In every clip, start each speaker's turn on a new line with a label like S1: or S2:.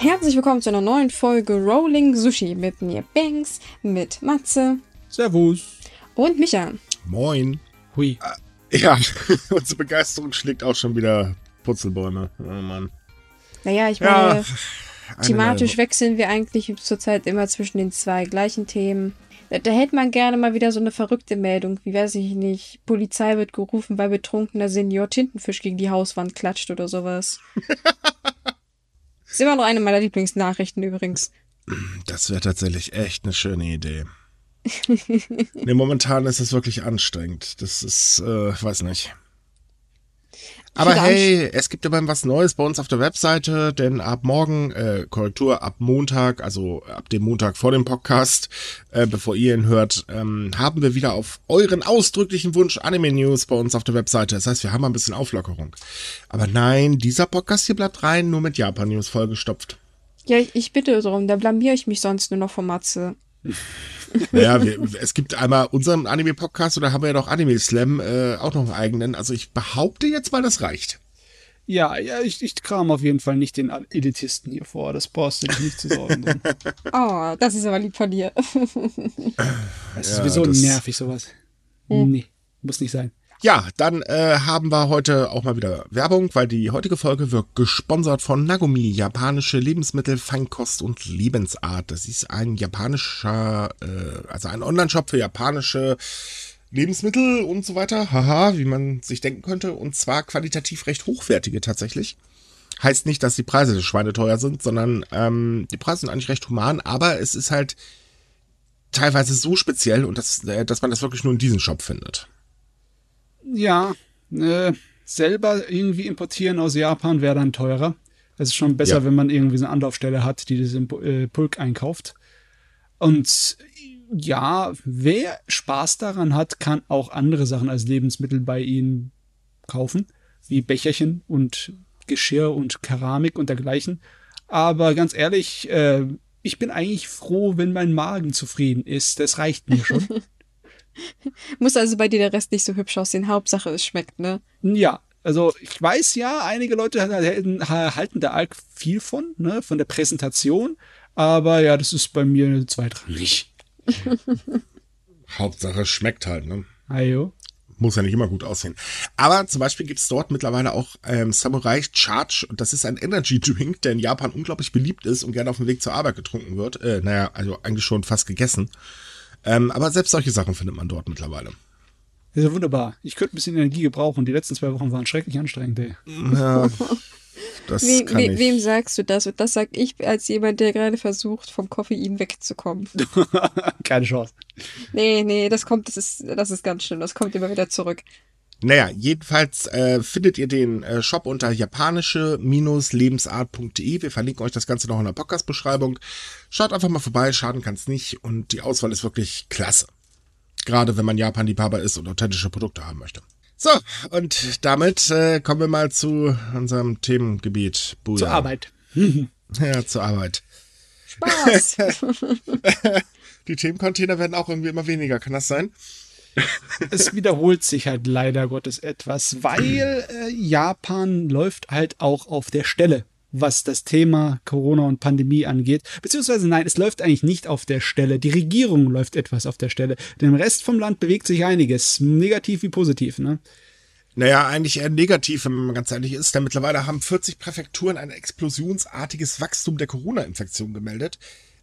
S1: Herzlich willkommen zu einer neuen Folge Rolling Sushi mit mir Banks, mit Matze
S2: Servus.
S1: und Micha.
S3: Moin.
S2: Hui.
S3: Ja, unsere Begeisterung schlägt auch schon wieder Putzelbäume. Oh Mann.
S1: Naja, ich
S3: Ja,
S1: meine,
S3: eine
S1: thematisch wechseln wir eigentlich zurzeit immer zwischen den zwei gleichen Themen. Da, da hätte man gerne mal wieder so eine verrückte Meldung, wie weiß ich nicht, Polizei wird gerufen, weil betrunkener Senior Tintenfisch gegen die Hauswand klatscht oder sowas. ist immer noch eine meiner Lieblingsnachrichten übrigens.
S3: Das wäre tatsächlich echt eine schöne Idee. nee, momentan ist es wirklich anstrengend. Das ist, äh, weiß nicht. Aber hey, es gibt aber was Neues bei uns auf der Webseite, denn ab morgen, äh, Korrektur, ab Montag, also ab dem Montag vor dem Podcast, äh, bevor ihr ihn hört, ähm, haben wir wieder auf euren ausdrücklichen Wunsch Anime-News bei uns auf der Webseite. Das heißt, wir haben ein bisschen Auflockerung. Aber nein, dieser Podcast hier bleibt rein, nur mit Japan-News vollgestopft.
S1: Ja, ich, ich bitte darum, da blamier ich mich sonst nur noch von Matze.
S3: Naja, wir, es gibt einmal unseren Anime-Podcast oder haben wir ja noch Anime Slam, äh, auch noch einen eigenen. Also ich behaupte jetzt mal, das reicht.
S2: Ja, ja, ich, ich kram auf jeden Fall nicht den Elitisten hier vor. Das brauchst du dich nicht zu sorgen. drum.
S1: Oh, das ist aber lieb von dir.
S2: Das ist
S3: Ja,
S2: sowieso
S3: das-
S2: nervig, sowas. Nee, muss nicht sein.
S3: Ja, dann äh, haben wir heute auch mal wieder Werbung, weil die heutige Folge wird gesponsert von Nagumi, japanische Lebensmittel, Feinkost und Lebensart. Das ist ein japanischer, äh, also ein Online-Shop für japanische Lebensmittel und so weiter. Haha, wie man sich denken könnte. Und zwar qualitativ recht hochwertige tatsächlich. Heißt nicht, dass die Preise schweineteuer sind, sondern ähm, die Preise sind eigentlich recht human, aber es ist halt teilweise so speziell und das, äh, dass man das wirklich nur in diesem Shop findet.
S2: Ja, äh, selber irgendwie importieren aus Japan wäre dann teurer. Es ist schon besser,
S3: Ja.
S2: wenn man irgendwie so eine Anlaufstelle hat, die das äh, Pulk einkauft. Und ja, wer Spaß daran hat, kann auch andere Sachen als Lebensmittel bei ihnen kaufen, wie Becherchen und Geschirr und Keramik und dergleichen. Aber ganz ehrlich, äh, ich bin eigentlich froh, wenn mein Magen zufrieden ist. Das reicht mir schon.
S1: Muss also bei dir der Rest nicht so hübsch aussehen. Hauptsache, es schmeckt, ne?
S2: Ja, also ich weiß ja, einige Leute halten, halten da arg viel von, ne, von der Präsentation. Aber ja, das ist bei mir zweitrangig.
S3: Hauptsache es schmeckt halt, ne?
S2: Ayo.
S3: Muss ja nicht immer gut aussehen. Aber zum Beispiel gibt's dort mittlerweile auch ähm, Samurai Charge. Und das ist ein Energy Drink, der in Japan unglaublich beliebt ist und gerne auf dem Weg zur Arbeit getrunken wird. Äh, naja, also eigentlich schon fast gegessen. Ähm, aber selbst solche Sachen findet man dort mittlerweile.
S2: Das ist ja wunderbar. Ich könnte ein bisschen Energie gebrauchen. Die letzten zwei Wochen waren schrecklich anstrengend, ey.
S3: Ja, das
S1: We
S3: kann
S1: we
S3: ich.
S1: wem sagst du das? Und das sag ich als jemand, der gerade versucht, vom Koffein wegzukommen.
S2: Keine Chance.
S1: Nee, nee, das kommt, das ist, das ist ganz schlimm. Das kommt immer wieder zurück.
S3: Naja, jedenfalls äh, findet ihr den äh, Shop unter japanische-lebensart.de. Wir verlinken euch das Ganze noch in der Podcast-Beschreibung. Schaut einfach mal vorbei, schaden kann's nicht. Und die Auswahl ist wirklich klasse. Gerade wenn man Japan-Liebhaber ist und authentische Produkte haben möchte. So, und damit äh, kommen wir mal zu unserem Themengebiet. Buja.
S2: Zur Arbeit.
S3: Ja, zur Arbeit.
S1: Spaß.
S3: Die Themencontainer werden auch irgendwie immer weniger, kann das sein?
S2: es wiederholt sich halt leider Gottes etwas, weil äh, Japan läuft halt auch auf der Stelle, was das Thema Corona und Pandemie angeht. Beziehungsweise nein, es läuft eigentlich nicht auf der Stelle. Die Regierung läuft etwas auf der Stelle. Denn im Rest vom Land bewegt sich einiges, negativ wie positiv. Ne?
S3: Naja, eigentlich eher negativ, wenn man ganz ehrlich ist, denn mittlerweile haben 40 Präfekturen ein explosionsartiges Wachstum der Corona-Infektion gemeldet.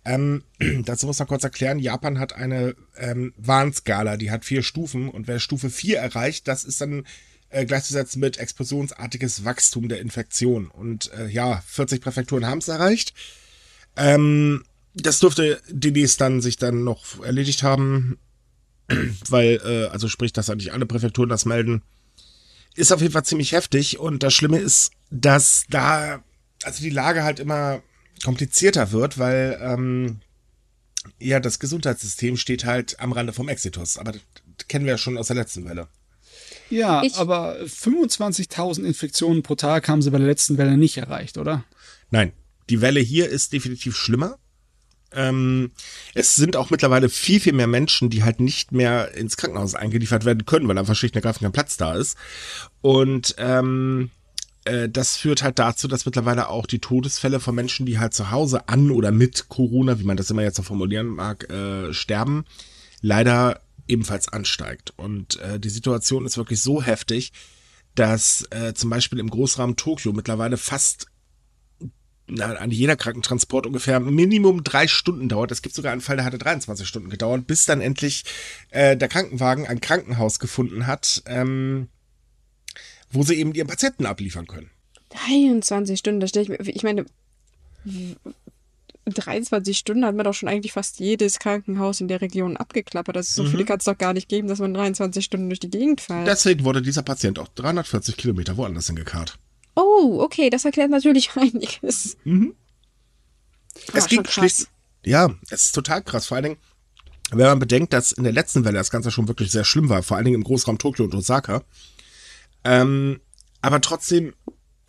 S3: Ähm, dazu muss man kurz erklären, Japan hat eine ähm, Warnskala, die hat vier Stufen und wer Stufe 4 erreicht, das ist dann äh, gleichzusetzen mit explosionsartiges Wachstum der Infektion. Und äh, ja, 40 Präfekturen haben es erreicht. Ähm, das dürfte demnächst dann sich dann noch erledigt haben, weil, äh, also sprich, dass eigentlich alle Präfekturen das melden ist auf jeden Fall ziemlich heftig und das Schlimme ist, dass da also die Lage halt immer komplizierter wird, weil ähm, ja das Gesundheitssystem steht halt am Rande vom Exitus, aber das kennen wir ja schon aus der letzten Welle.
S2: Ja,
S1: Ich-
S2: aber 25.000 Infektionen pro Tag haben sie bei der letzten Welle nicht erreicht, oder?
S3: Nein, die Welle hier ist definitiv schlimmer. Ähm, es sind auch mittlerweile viel, viel mehr Menschen, die halt nicht mehr ins Krankenhaus eingeliefert werden können, weil einfach schlicht und ergreifend kein Platz da ist. Und ähm, äh, das führt halt dazu, dass mittlerweile auch die Todesfälle von Menschen, die halt zu Hause an oder mit Corona, wie man das immer jetzt so formulieren mag, äh, sterben, leider ebenfalls ansteigt. Und äh, die Situation ist wirklich so heftig, dass äh, zum Beispiel im Großraum Tokio mittlerweile fast na, an jeder Krankentransport ungefähr Minimum drei Stunden dauert. Es gibt sogar einen Fall, der hatte 23 Stunden gedauert, bis dann endlich äh, der Krankenwagen ein Krankenhaus gefunden hat, ähm, wo sie eben ihren Patienten abliefern können.
S1: 23 Stunden, da stelle ich mir, ich meine, 23 Stunden hat man doch schon eigentlich fast jedes Krankenhaus in der Region abgeklappert. Also so viele kann es doch gar nicht geben, dass man 23 Stunden durch die Gegend fährt.
S3: Deswegen wurde dieser Patient auch 340 Kilometer woanders hingekarrt.
S1: oh, okay, das erklärt natürlich einiges.
S3: Es
S1: Ah,
S3: ging schlicht. Ja, es ist total krass. Vor allen Dingen, wenn man bedenkt, dass in der letzten Welle das Ganze schon wirklich sehr schlimm war, vor allen Dingen im Großraum Tokio und Osaka. Ähm, aber trotzdem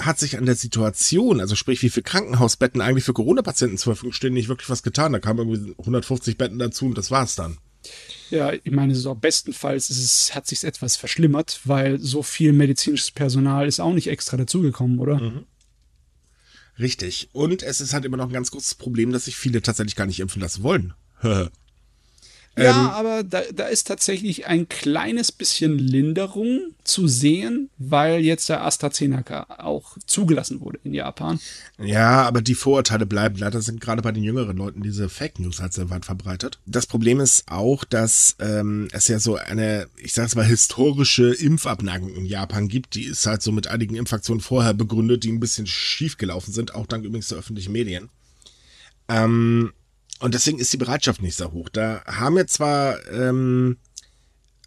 S3: hat sich an der Situation, also sprich, wie viele Krankenhausbetten eigentlich für Corona-Patienten zur Verfügung stehen, nicht wirklich was getan. Da kamen irgendwie 150 Betten dazu und das war's dann.
S2: Ja, ich meine, so bestenfalls ist es, hat sich etwas verschlimmert, weil so viel medizinisches Personal ist auch nicht extra dazugekommen, oder?
S3: Richtig. Und es ist halt immer noch ein ganz großes Problem, dass sich viele tatsächlich gar nicht impfen lassen wollen.
S2: Ja, aber da, da ist tatsächlich ein kleines bisschen Linderung zu sehen, weil jetzt der AstraZeneca auch zugelassen wurde in Japan.
S3: Ja, aber die Vorurteile bleiben. Leider sind gerade bei den jüngeren Leuten diese Fake News halt sehr weit verbreitet. Das Problem ist auch, dass ähm, es ja so eine, ich sag's mal, historische Impfabneigung in Japan gibt. Die ist halt so mit einigen Impfaktionen vorher begründet, die ein bisschen schief gelaufen sind, auch dank übrigens der öffentlichen Medien. Ähm, und deswegen ist die Bereitschaft nicht sehr hoch. Da haben wir zwar ähm,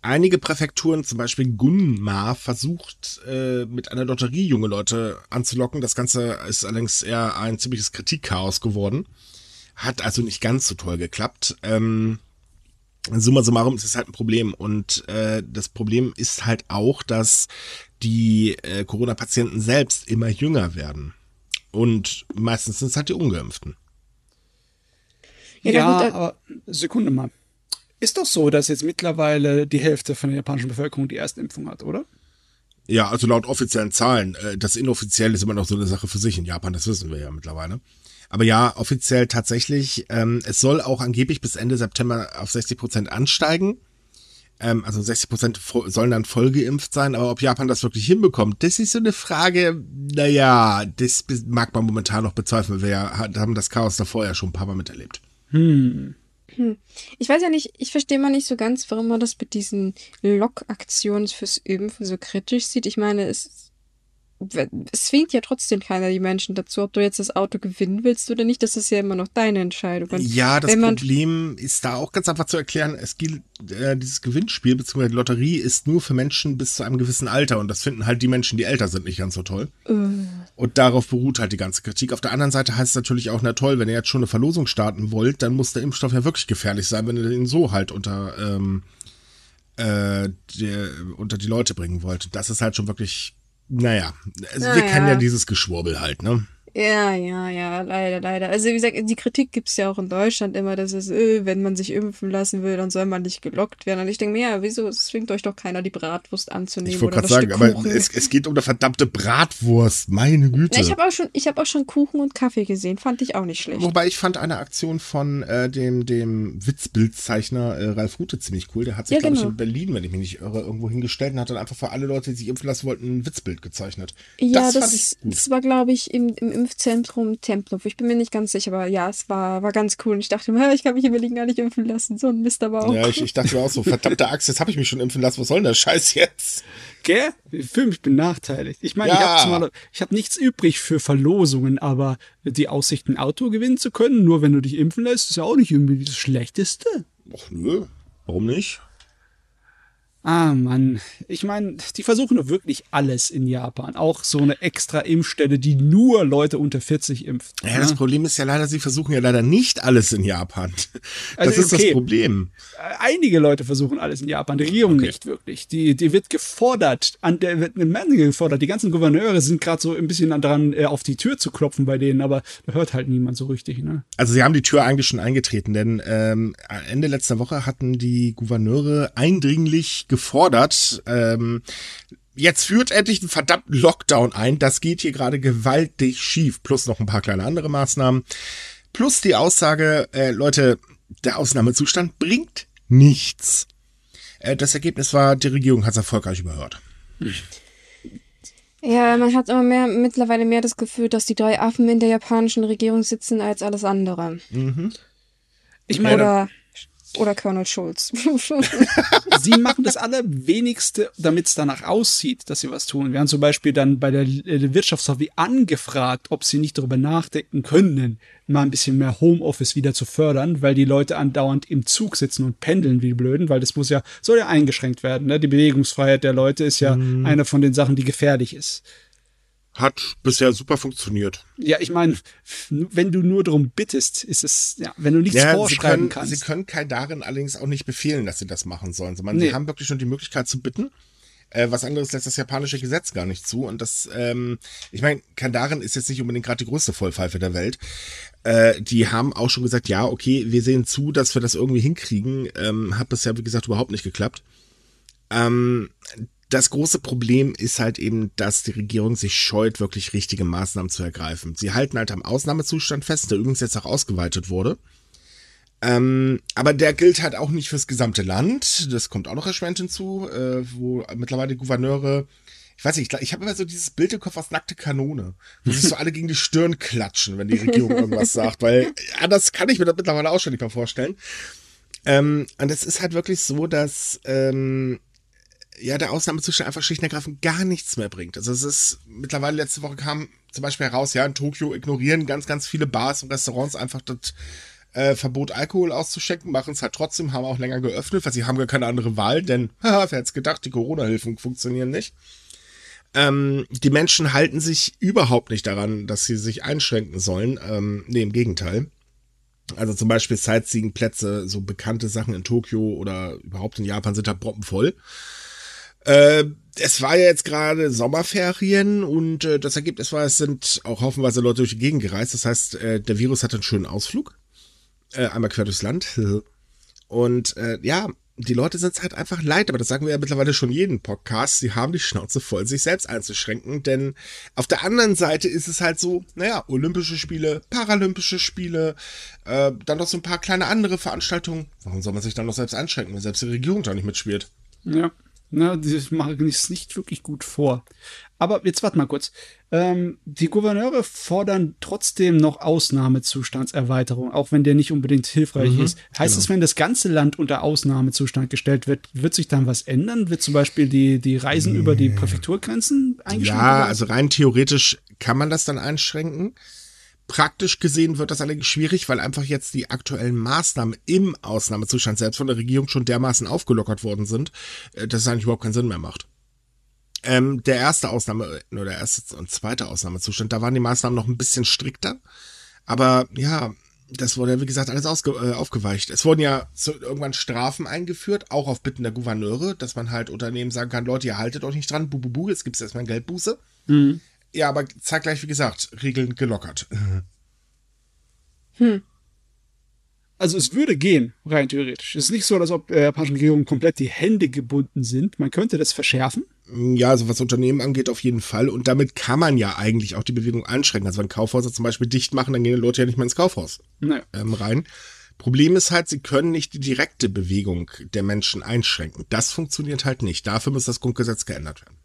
S3: einige Präfekturen, zum Beispiel Gunma, versucht, äh, mit einer Lotterie junge Leute anzulocken. Das Ganze ist allerdings eher ein ziemliches Kritikchaos geworden. Hat also nicht ganz so toll geklappt. Ähm, summa summarum ist es halt ein Problem. Und äh, das Problem ist halt auch, dass die äh, Corona-Patienten selbst immer jünger werden. Und meistens sind es halt die Ungeimpften.
S1: Ja,
S2: Ja, aber Sekunde mal. Ist doch so, dass jetzt mittlerweile die Hälfte von der japanischen Bevölkerung die erste Impfung hat, oder?
S3: Ja, also laut offiziellen Zahlen. Äh, Das inoffiziell ist immer noch so eine Sache für sich in Japan, das wissen wir ja mittlerweile. Aber ja, offiziell tatsächlich. Ähm, es soll auch angeblich bis Ende September auf 60 Prozent ansteigen. Ähm, also 60 Prozent sollen dann voll geimpft sein. Aber ob Japan das wirklich hinbekommt, das ist so eine Frage. Naja, das mag man momentan noch bezweifeln. Wir ja- haben das Chaos davor ja schon ein paar Mal miterlebt.
S1: Ich weiß ja nicht, ich verstehe mal nicht so ganz, warum man das mit diesen Lockaktionen fürs Impfen so kritisch sieht. Ich meine, es, es zwingt ja trotzdem keiner die Menschen dazu, ob du jetzt das Auto gewinnen willst oder nicht. Das ist ja immer noch deine Entscheidung. Und
S3: Ja, das Problem ist da auch ganz einfach zu erklären. Es gilt, äh, dieses Gewinnspiel bzw. die Lotterie ist nur für Menschen bis zu einem gewissen Alter und das finden halt die Menschen, die älter sind, nicht ganz so toll.
S1: Äh.
S3: Und darauf beruht halt die ganze Kritik. Auf der anderen Seite heißt es natürlich auch, na toll, wenn ihr jetzt schon eine Verlosung starten wollt, dann muss der Impfstoff ja wirklich gefährlich sein, wenn ihr den so halt unter, ähm, äh, die, unter die Leute bringen wollt. Das ist halt schon wirklich, naja, also wir
S1: Naja.
S3: kennen ja dieses Geschwurbel halt, ne?
S1: Ja, ja, ja, leider, leider. Also wie gesagt, die Kritik gibt's ja auch in Deutschland immer, dass es, äh, wenn man sich impfen lassen will, dann soll man nicht gelockt werden. Und ich denke mir, ja, wieso es zwingt euch doch keiner, die Bratwurst anzunehmen
S3: Ich wollte gerade sagen, aber es, es geht um eine verdammte Bratwurst, meine Güte.
S1: Na, ich habe auch schon, ich habe auch schon Kuchen und Kaffee gesehen, fand ich auch nicht schlecht.
S3: Wobei ich fand eine Aktion von äh, dem, dem Witzbildzeichner äh, Ralf Rute ziemlich cool. Der hat sich,
S1: Ja,
S3: glaube
S1: genau.
S3: ich, in Berlin, wenn ich mich nicht irre, irgendwo hingestellt und hat dann einfach für alle Leute, die sich impfen lassen wollten, ein Witzbild gezeichnet.
S1: Ja,
S3: das,
S1: das, das war, glaube ich, im, im Impfzentrum Tempelhof. Ich bin mir nicht ganz sicher, aber ja, es war, war ganz cool. Und ich dachte mir, ich kann mich in Berlin gar nicht impfen lassen. So ein Mist aber auch.
S3: Ja, ich, ich dachte mir auch so, verdammte Axt, jetzt habe ich mich schon impfen lassen, was soll denn der Scheiß jetzt?
S2: Gell? Ich fühle mich benachteiligt. Ich meine, ich
S3: Ja.
S2: ich habe nichts übrig für Verlosungen, aber die Aussicht, ein Auto gewinnen zu können, nur wenn du dich impfen lässt, ist ja auch nicht irgendwie das Schlechteste.
S3: Ach nö, warum nicht?
S2: Ah, Mann. Ich meine, die versuchen doch wirklich alles in Japan. Auch so eine extra Impfstelle, die nur Leute unter 40 impft.
S3: Ja, das Problem ist ja leider, sie versuchen ja leider nicht alles in Japan. Das
S2: Also,
S3: ist
S2: okay.
S3: das Problem.
S2: Einige Leute versuchen alles in Japan, die Regierung nicht wirklich. Die, die wird gefordert, an der wird eine Menge gefordert. Die ganzen Gouverneure sind gerade so ein bisschen dran, äh, auf die Tür zu klopfen bei denen, aber da hört halt niemand so richtig, ne?
S3: Also sie haben die Tür eigentlich schon eingetreten, denn ähm, Ende letzter Woche hatten die Gouverneure eindringlich gefordert, ähm, jetzt führt endlich einen verdammten Lockdown ein. Das geht hier gerade gewaltig schief. Plus noch ein paar kleine andere Maßnahmen. Plus die Aussage, äh, Leute, der Ausnahmezustand bringt nichts. Äh, das Ergebnis war, die Regierung hat es erfolgreich überhört.
S1: Ja, man hat immer mehr, mittlerweile mehr das Gefühl, dass die drei Affen in der japanischen Regierung sitzen als alles andere.
S3: Mhm.
S2: Ich meine,
S1: Oder, oder Colonel Schulz.
S2: sie machen das Allerwenigste, damit es danach aussieht, dass sie was tun. Wir haben zum Beispiel dann bei der äh, Wirtschaftslobby angefragt, ob sie nicht darüber nachdenken können, mal ein bisschen mehr Homeoffice wieder zu fördern, weil die Leute andauernd im Zug sitzen und pendeln wie die Blöden, weil das muss ja, soll ja eingeschränkt werden. Ne? Die Bewegungsfreiheit der Leute ist ja
S3: Mhm.
S2: eine von den Sachen, die gefährlich ist.
S3: Hat bisher super funktioniert.
S2: Ja, ich meine, wenn du nur darum bittest, ist es, ja, wenn du nichts
S3: Ja, sie
S2: vorschreiben
S3: können,
S2: kannst.
S3: sie können Kai darin allerdings auch nicht befehlen, dass sie das machen sollen, sondern
S2: Nee.
S3: sie haben wirklich schon die Möglichkeit zu bitten. Äh, was anderes lässt das japanische Gesetz gar nicht zu. Und das, ähm, ich meine, Kandaren ist jetzt nicht unbedingt gerade die größte Vollpfeife der Welt. Äh, die haben auch schon gesagt, ja, okay, wir sehen zu, dass wir das irgendwie hinkriegen. Ähm, hat bisher, wie gesagt, überhaupt nicht geklappt. Ähm, das große Problem ist halt eben, dass die Regierung sich scheut, wirklich richtige Maßnahmen zu ergreifen. Sie halten halt am Ausnahmezustand fest, der übrigens jetzt auch ausgeweitet wurde. Ähm, aber der gilt halt auch nicht fürs gesamte Land. Das kommt auch noch erschwerend hinzu, äh, wo mittlerweile die Gouverneure, ich weiß nicht, ich, ich habe immer so dieses Bild im Kopf aus nackte Kanone, wo sich so alle gegen die Stirn klatschen, wenn die Regierung irgendwas sagt, weil anders kann ich mir das mittlerweile auch schon nicht mehr vorstellen. Ähm, und es ist halt wirklich so, dass ähm, ja der Ausnahmezustand einfach schlicht und ergreifend gar nichts mehr bringt. Also es ist mittlerweile letzte Woche kam zum Beispiel heraus, ja in Tokio ignorieren ganz ganz viele Bars und Restaurants einfach das äh, Verbot Alkohol auszuschenken, machen es halt trotzdem, haben auch länger geöffnet, weil sie haben gar keine andere Wahl, denn haha, wer hätte gedacht, die Corona-Hilfen funktionieren nicht. Ähm, die Menschen halten sich überhaupt nicht daran, dass sie sich einschränken sollen. Ähm, nee, im Gegenteil. Also zum Beispiel Sightseeing-Plätze, so bekannte Sachen in Tokio oder überhaupt in Japan sind da proppenvoll. Äh, es war ja jetzt gerade Sommerferien und äh, das Ergebnis war, es sind auch haufenweise Leute durch die Gegend gereist. Das heißt, äh, der Virus hatte einen schönen Ausflug. Äh, einmal quer durchs Land. Und äh, ja, die Leute sind es halt einfach leid, aber das sagen wir ja mittlerweile schon jeden Podcast. Sie haben die Schnauze voll, sich selbst einzuschränken, denn auf der anderen Seite ist es halt so, naja, Olympische Spiele, Paralympische Spiele, äh, dann noch so ein paar kleine andere Veranstaltungen. Warum soll man sich dann noch selbst einschränken, wenn selbst die Regierung da nicht mitspielt?
S2: Ja, na, die machen es nicht wirklich gut vor. Aber jetzt warte mal kurz. Ähm, die Gouverneure fordern trotzdem noch Ausnahmezustandserweiterung, auch wenn der nicht unbedingt hilfreich ist. Heißt es, wenn das ganze Land unter Ausnahmezustand gestellt wird, wird sich dann was ändern? Wird zum Beispiel die, die Reisen über die Präfekturgrenzen eingeschränkt?
S3: Ja,
S2: werden?
S3: also rein theoretisch kann man das dann einschränken. Praktisch gesehen wird das allerdings schwierig, weil einfach jetzt die aktuellen Maßnahmen im Ausnahmezustand selbst von der Regierung schon dermaßen aufgelockert worden sind, äh, dass es eigentlich überhaupt keinen Sinn mehr macht. Ähm, der erste Ausnahme, nur der erste und zweite Ausnahmezustand, da waren die Maßnahmen noch ein bisschen strikter. Aber ja, das wurde, wie gesagt, alles ausge äh, aufgeweicht. Es wurden ja zu, irgendwann Strafen eingeführt, auch auf Bitten der Gouverneure, dass man halt Unternehmen sagen kann, Leute, ihr haltet euch nicht dran, bu, bu, bu, jetzt gibt's erstmal Geldbuße. Ja, aber zeitgleich, wie gesagt, Regeln gelockert.
S2: Also es würde gehen, rein theoretisch. Es ist nicht so, als ob der japanischen Regierung komplett die Hände gebunden sind. Man könnte das verschärfen.
S3: Ja, also was Unternehmen angeht, auf jeden Fall. Und damit kann man ja eigentlich auch die Bewegung einschränken. Also wenn Kaufhäuser zum Beispiel dicht machen, dann gehen die Leute ja nicht mehr ins Kaufhaus
S2: Naja.
S3: ähm, rein. Problem ist halt, sie können nicht die direkte Bewegung der Menschen einschränken. Das funktioniert halt nicht. Dafür muss das Grundgesetz geändert werden.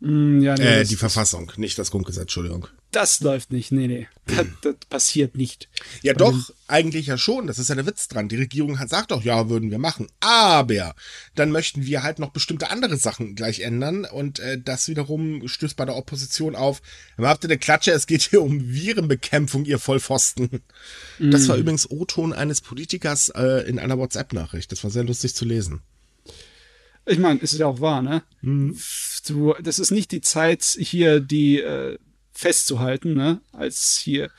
S2: Mm, ja, nee,
S3: Äh, die Verfassung, nicht das Grundgesetz, Entschuldigung.
S2: das läuft nicht. Nee, nee. Das, das passiert nicht.
S3: Ja, doch, eigentlich ja schon. Das ist ja der Witz dran. Die Regierung hat sagt doch, ja, würden wir machen. Aber dann möchten wir halt noch bestimmte andere Sachen gleich ändern. Und äh, das wiederum stößt bei der Opposition auf. Aber habt ihr eine Klatsche? Es geht hier um Virenbekämpfung, ihr Vollpfosten. Das war übrigens O-Ton eines Politikers äh, in einer WhatsApp-Nachricht. Das war sehr lustig zu lesen.
S2: Ich meine, es ist ja auch wahr, ne? Du, das ist nicht die Zeit, hier die äh, festzuhalten, ne? Als hier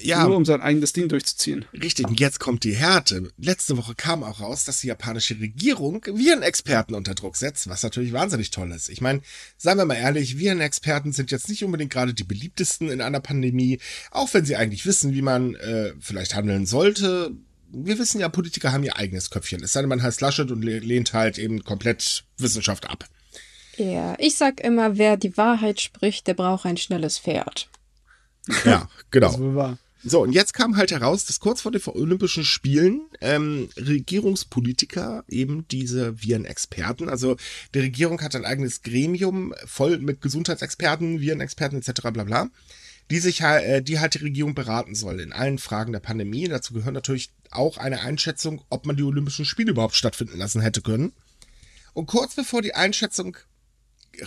S3: Ja,
S2: nur um sein eigenes Ding durchzuziehen.
S3: Richtig, und jetzt kommt die Härte. Letzte Woche kam auch raus, dass die japanische Regierung Virenexperten unter Druck setzt, was natürlich wahnsinnig toll ist. Ich meine, seien wir mal ehrlich, Virenexperten sind jetzt nicht unbedingt gerade die beliebtesten in einer Pandemie, auch wenn sie eigentlich wissen, wie man äh, vielleicht handeln sollte. Wir wissen ja, Politiker haben ihr eigenes Köpfchen. Es sei denn, man heißt Laschet und le- lehnt halt eben komplett Wissenschaft ab.
S1: Ja, ich sag immer, wer die Wahrheit spricht, der braucht ein schnelles Pferd.
S3: Ja, genau. So, und jetzt kam halt heraus, dass kurz vor den Olympischen Spielen ähm, Regierungspolitiker, eben diese Virenexperten, also die Regierung hat ein eigenes Gremium voll mit Gesundheitsexperten, Virenexperten etc. bla bla, die sich halt, äh, die halt die Regierung beraten soll in allen Fragen der Pandemie. Dazu gehört natürlich auch eine Einschätzung, ob man die Olympischen Spiele überhaupt stattfinden lassen hätte können. Und kurz bevor die Einschätzung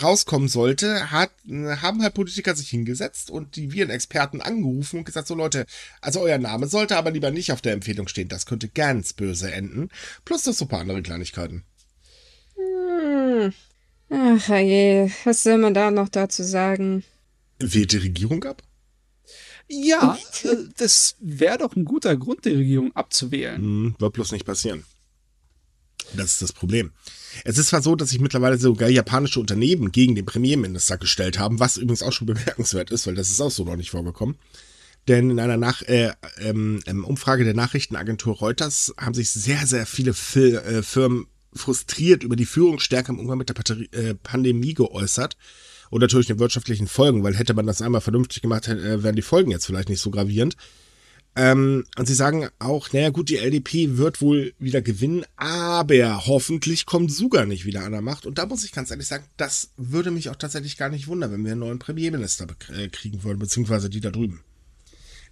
S3: rauskommen sollte, hat, haben halt Politiker sich hingesetzt und die Virenexperten angerufen und gesagt, so Leute, also euer Name sollte aber lieber nicht auf der Empfehlung stehen, das könnte ganz böse enden. Plus noch so ein paar andere Kleinigkeiten.
S1: Hm. Ach je, was soll man da noch dazu sagen?
S3: Wählt die Regierung ab?
S2: Ja, äh, das wäre doch ein guter Grund, die Regierung abzuwählen.
S3: Hm, wird bloß nicht passieren. Das ist das Problem. Es ist zwar so, dass sich mittlerweile sogar japanische Unternehmen gegen den Premierminister gestellt haben, was übrigens auch schon bemerkenswert ist, weil das ist auch so noch nicht vorgekommen. Denn in einer Nach äh, ähm, ähm Umfrage der Nachrichtenagentur Reuters haben sich sehr, sehr viele Fil äh, Firmen frustriert über die Führungsstärke im Umgang mit der Pateri äh, Pandemie geäußert und natürlich den wirtschaftlichen Folgen, weil hätte man das einmal vernünftig gemacht, äh, wären die Folgen jetzt vielleicht nicht so gravierend. Ähm, und sie sagen auch, naja gut, die LDP wird wohl wieder gewinnen, aber hoffentlich kommt Suga nicht wieder an der Macht. Und da muss ich ganz ehrlich sagen, das würde mich auch tatsächlich gar nicht wundern, wenn wir einen neuen Premierminister äh, kriegen würden, beziehungsweise die da drüben.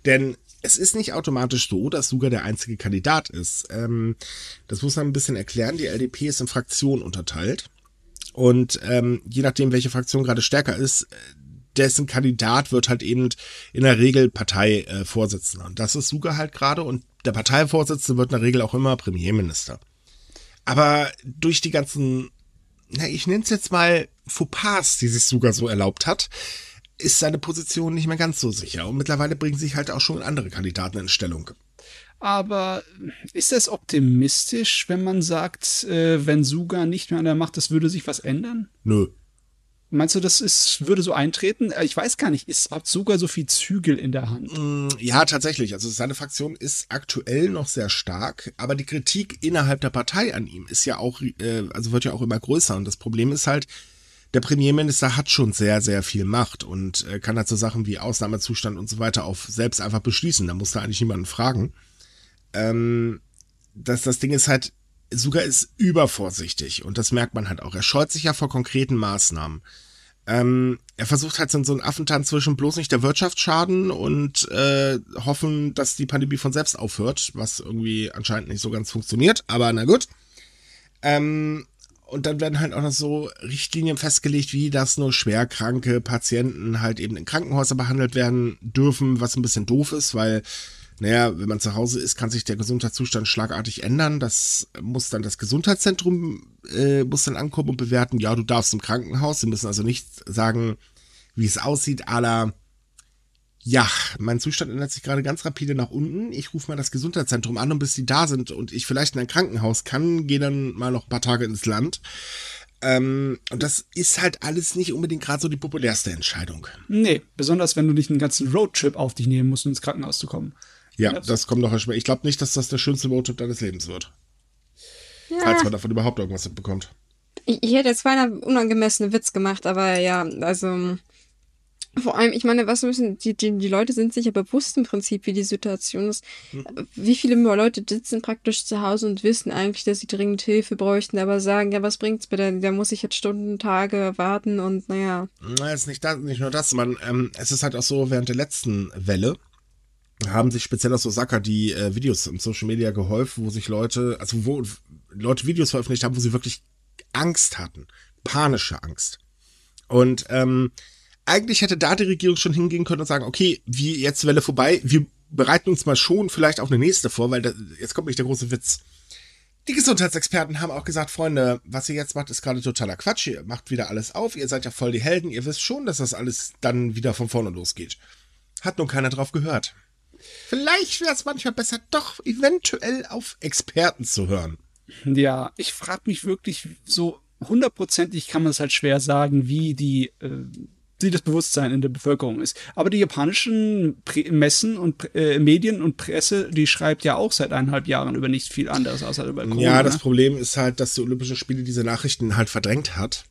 S3: Denn es ist nicht automatisch so, dass Suga der einzige Kandidat ist. Ähm, das muss man ein bisschen erklären. Die LDP ist in Fraktionen unterteilt. Und ähm, je nachdem, welche Fraktion gerade stärker ist, dessen Kandidat wird halt eben in der Regel Parteivorsitzender. und das ist Suga halt gerade und der Parteivorsitzende wird in der Regel auch immer Premierminister. Aber durch die ganzen, na, ich nenne es jetzt mal Fauxpas, die sich Suga so erlaubt hat, ist seine Position nicht mehr ganz so sicher. Und mittlerweile bringen sich halt auch schon andere Kandidaten in Stellung.
S2: Aber ist das optimistisch, wenn man sagt, äh, wenn Suga nicht mehr an der Macht ist, würde sich was ändern?
S3: Nö.
S2: Meinst du, das ist, würde so eintreten? Äh, ich weiß gar nicht, ist, hat sogar so viel Zügel in der Hand?
S3: Mm, ja, tatsächlich. Also seine Fraktion ist aktuell noch sehr stark, aber die Kritik innerhalb der Partei an ihm ist ja auch, äh, also wird ja auch immer größer. Und das Problem ist halt, der Premierminister hat schon sehr, sehr viel Macht und äh, kann halt so Sachen wie Ausnahmezustand und so weiter auf selbst einfach beschließen. Da muss da eigentlich niemanden fragen. Ähm, dass das Ding ist halt, Suga ist übervorsichtig und das merkt man halt auch. Er scheut sich ja vor konkreten Maßnahmen. Ähm, er versucht halt so einen Affentanz zwischen bloß nicht der Wirtschaft schaden und äh, hoffen, dass die Pandemie von selbst aufhört, was irgendwie anscheinend nicht so ganz funktioniert, aber na gut. Ähm, und dann werden halt auch noch so Richtlinien festgelegt, wie dass nur schwerkranke Patienten halt eben in Krankenhäusern behandelt werden dürfen, was ein bisschen doof ist, weil naja, wenn man zu Hause ist, kann sich der Gesundheitszustand schlagartig ändern. Das muss dann das Gesundheitszentrum äh, muss dann ankommen und bewerten, ja, du darfst im Krankenhaus. Sie müssen also nicht sagen, wie es aussieht, aller ja, mein Zustand ändert sich gerade ganz rapide nach unten. Ich rufe mal das Gesundheitszentrum an und bis die da sind und ich vielleicht in ein Krankenhaus kann, gehe dann mal noch ein paar Tage ins Land. Ähm, und das ist halt alles nicht unbedingt gerade so die populärste Entscheidung.
S2: Nee, besonders wenn du nicht einen ganzen Roadtrip auf dich nehmen musst, um ins Krankenhaus zu kommen.
S3: Ja, das kommt noch erst Ich glaube nicht, dass das der schönste Roadtrip deines Lebens wird. Ja. Falls man davon überhaupt irgendwas bekommt.
S1: Ich, ich hätte jetzt beinahe unangemessene Witz gemacht, aber ja, also vor allem, ich meine, was müssen, die, die, die Leute sind sich ja bewusst im Prinzip, wie die Situation ist. Mhm. Wie viele Leute sitzen praktisch zu Hause und wissen eigentlich, dass sie dringend Hilfe bräuchten, aber sagen, ja, was bringt's bitte? Da muss ich jetzt Stunden, Tage warten und naja.
S3: Na, ist nicht, das, nicht nur das, man, ähm, es ist halt auch so, während der letzten Welle, haben sich speziell aus Osaka die äh, Videos im Social Media geholfen, wo sich Leute, also wo Leute Videos veröffentlicht haben, wo sie wirklich Angst hatten. Panische Angst. Und ähm, eigentlich hätte da die Regierung schon hingehen können und sagen, okay, wie jetzt Welle vorbei, wir bereiten uns mal schon vielleicht auf eine nächste vor, weil da, jetzt kommt nicht der große Witz. Die Gesundheitsexperten haben auch gesagt, Freunde, was ihr jetzt macht, ist gerade totaler Quatsch. Ihr macht wieder alles auf, ihr seid ja voll die Helden, ihr wisst schon, dass das alles dann wieder von vorne losgeht. Hat nun keiner drauf gehört. Vielleicht wäre es manchmal besser, doch eventuell auf Experten zu hören.
S2: Ja, ich frage mich wirklich so hundertprozentig kann man es halt schwer sagen, wie die äh, wie das Bewusstsein in der Bevölkerung ist. Aber die japanischen Pre Messen und äh, Medien und Presse, die schreibt ja auch seit eineinhalb Jahren über nicht viel anderes außer über
S3: Corona. Ja, das Problem ist halt, dass die Olympischen Spiele diese Nachrichten halt verdrängt hat.